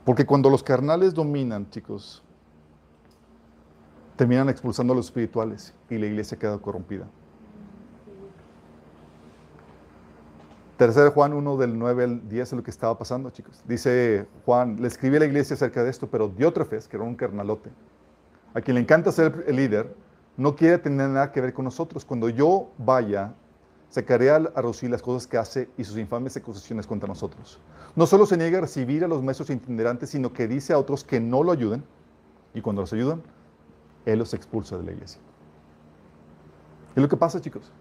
Porque cuando los carnales dominan, chicos, terminan expulsando a los espirituales y la iglesia queda corrompida. Tercer Juan 1 del 9 al 10 es lo que estaba pasando, chicos. Dice Juan, le escribí a la iglesia acerca de esto, pero Diótrefes, que era un carnalote, a quien le encanta ser el líder, no quiere tener nada que ver con nosotros. Cuando yo vaya, sacaré a Rosy las cosas que hace y sus infames acusaciones contra nosotros. No solo se niega a recibir a los maestros itinerantes, sino que dice a otros que no lo ayuden, y cuando los ayudan, él los expulsa de la iglesia. Es lo que pasa, chicos.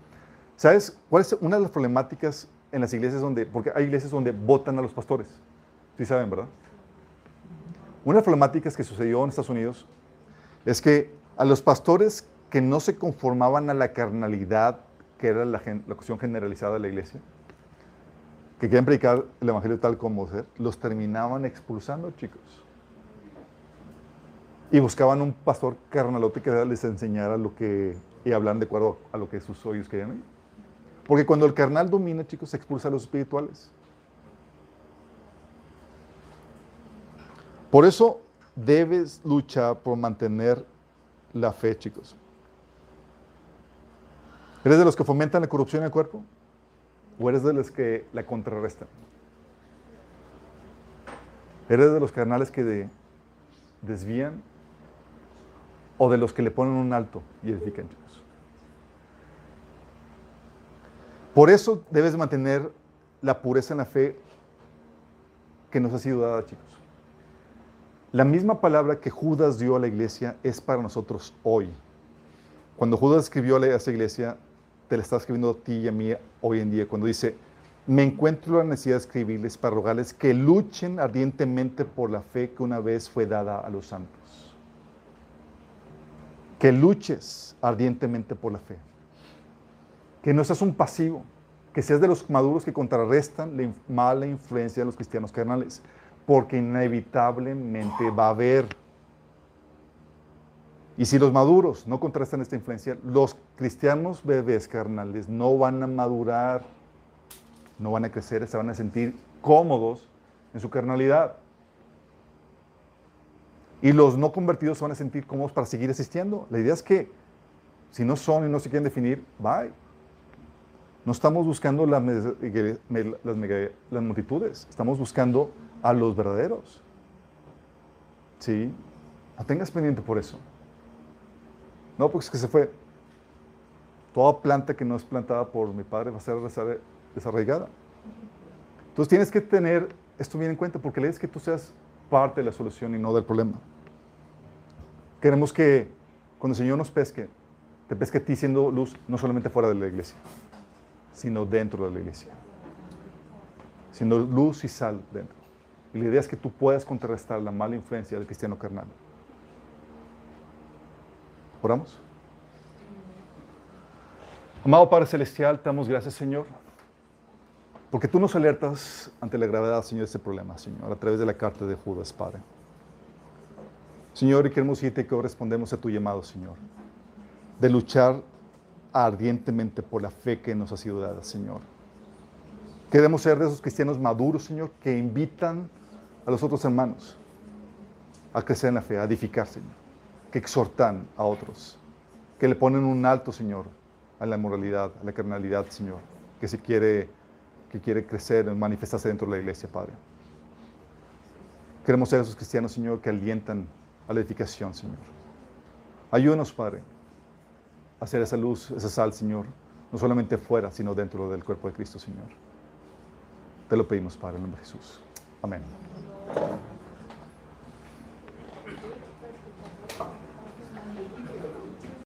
¿Sabes cuál es una de las problemáticas en las iglesias donde, porque hay iglesias donde votan a los pastores. Sí saben, ¿verdad? Una de las problemáticas que sucedió en Estados Unidos es que a los pastores que no se conformaban a la carnalidad, que era la, la cuestión generalizada de la iglesia, que querían predicar el evangelio tal como ser, los terminaban expulsando, chicos. Y buscaban un pastor carnalote que les enseñara lo que, y hablan de acuerdo a lo que sus oídos querían porque cuando el carnal domina, chicos, se expulsa a los espirituales. Por eso debes luchar por mantener la fe, chicos. ¿Eres de los que fomentan la corrupción en el cuerpo? ¿O eres de los que la contrarrestan? ¿Eres de los carnales que desvían? ¿O de los que le ponen un alto y edifican? Por eso debes mantener la pureza en la fe que nos ha sido dada, chicos. La misma palabra que Judas dio a la iglesia es para nosotros hoy. Cuando Judas escribió a esa iglesia, te la está escribiendo a ti y a mí hoy en día, cuando dice, me encuentro la necesidad de escribirles para rogarles que luchen ardientemente por la fe que una vez fue dada a los santos. que luches ardientemente por la fe, que no seas un pasivo, que seas de los maduros que contrarrestan la mala influencia de los cristianos carnales, porque inevitablemente va a haber. Y si los maduros no contrarrestan esta influencia, los cristianos bebés carnales no van a madurar, no van a crecer, se van a sentir cómodos en su carnalidad. Y los no convertidos se van a sentir cómodos para seguir asistiendo. La idea es que si no son y no se quieren definir, bye. No estamos buscando las, multitudes, estamos buscando a los verdaderos. ¿Sí? No tengas pendiente por eso. No, porque es que se fue. Toda planta que no es plantada por mi padre va a ser desarraigada. Entonces tienes que tener esto bien en cuenta porque le es que tú seas parte de la solución y no del problema. Queremos que cuando el Señor nos pesque, te pesque a ti siendo luz no solamente fuera de la iglesia, sino dentro de la iglesia. Siendo luz y sal dentro. Y la idea es que tú puedas contrarrestar la mala influencia del cristiano carnal. ¿Oramos? Amado Padre Celestial, te damos gracias, Señor porque tú nos alertas ante la gravedad, Señor, de este problema, Señor, a través de la carta de Judas, Padre. Señor, y queremos decirte que respondemos a tu llamado, Señor, de luchar ardientemente por la fe que nos ha sido dada, Señor. Queremos ser de esos cristianos maduros, Señor, que invitan a los otros hermanos a crecer en la fe, a edificar, Señor, que exhortan a otros, que le ponen un alto, Señor, a la moralidad, a la carnalidad, Señor, que se quiere que quiere crecer, manifestarse dentro de la iglesia, Padre. Queremos ser esos cristianos, Señor, que alientan a la edificación, Señor. Ayúdanos, Padre, hacer esa luz, esa sal, Señor, no solamente fuera, sino dentro del cuerpo de Cristo, Señor. Te lo pedimos, Padre, en nombre de Jesús. Amén.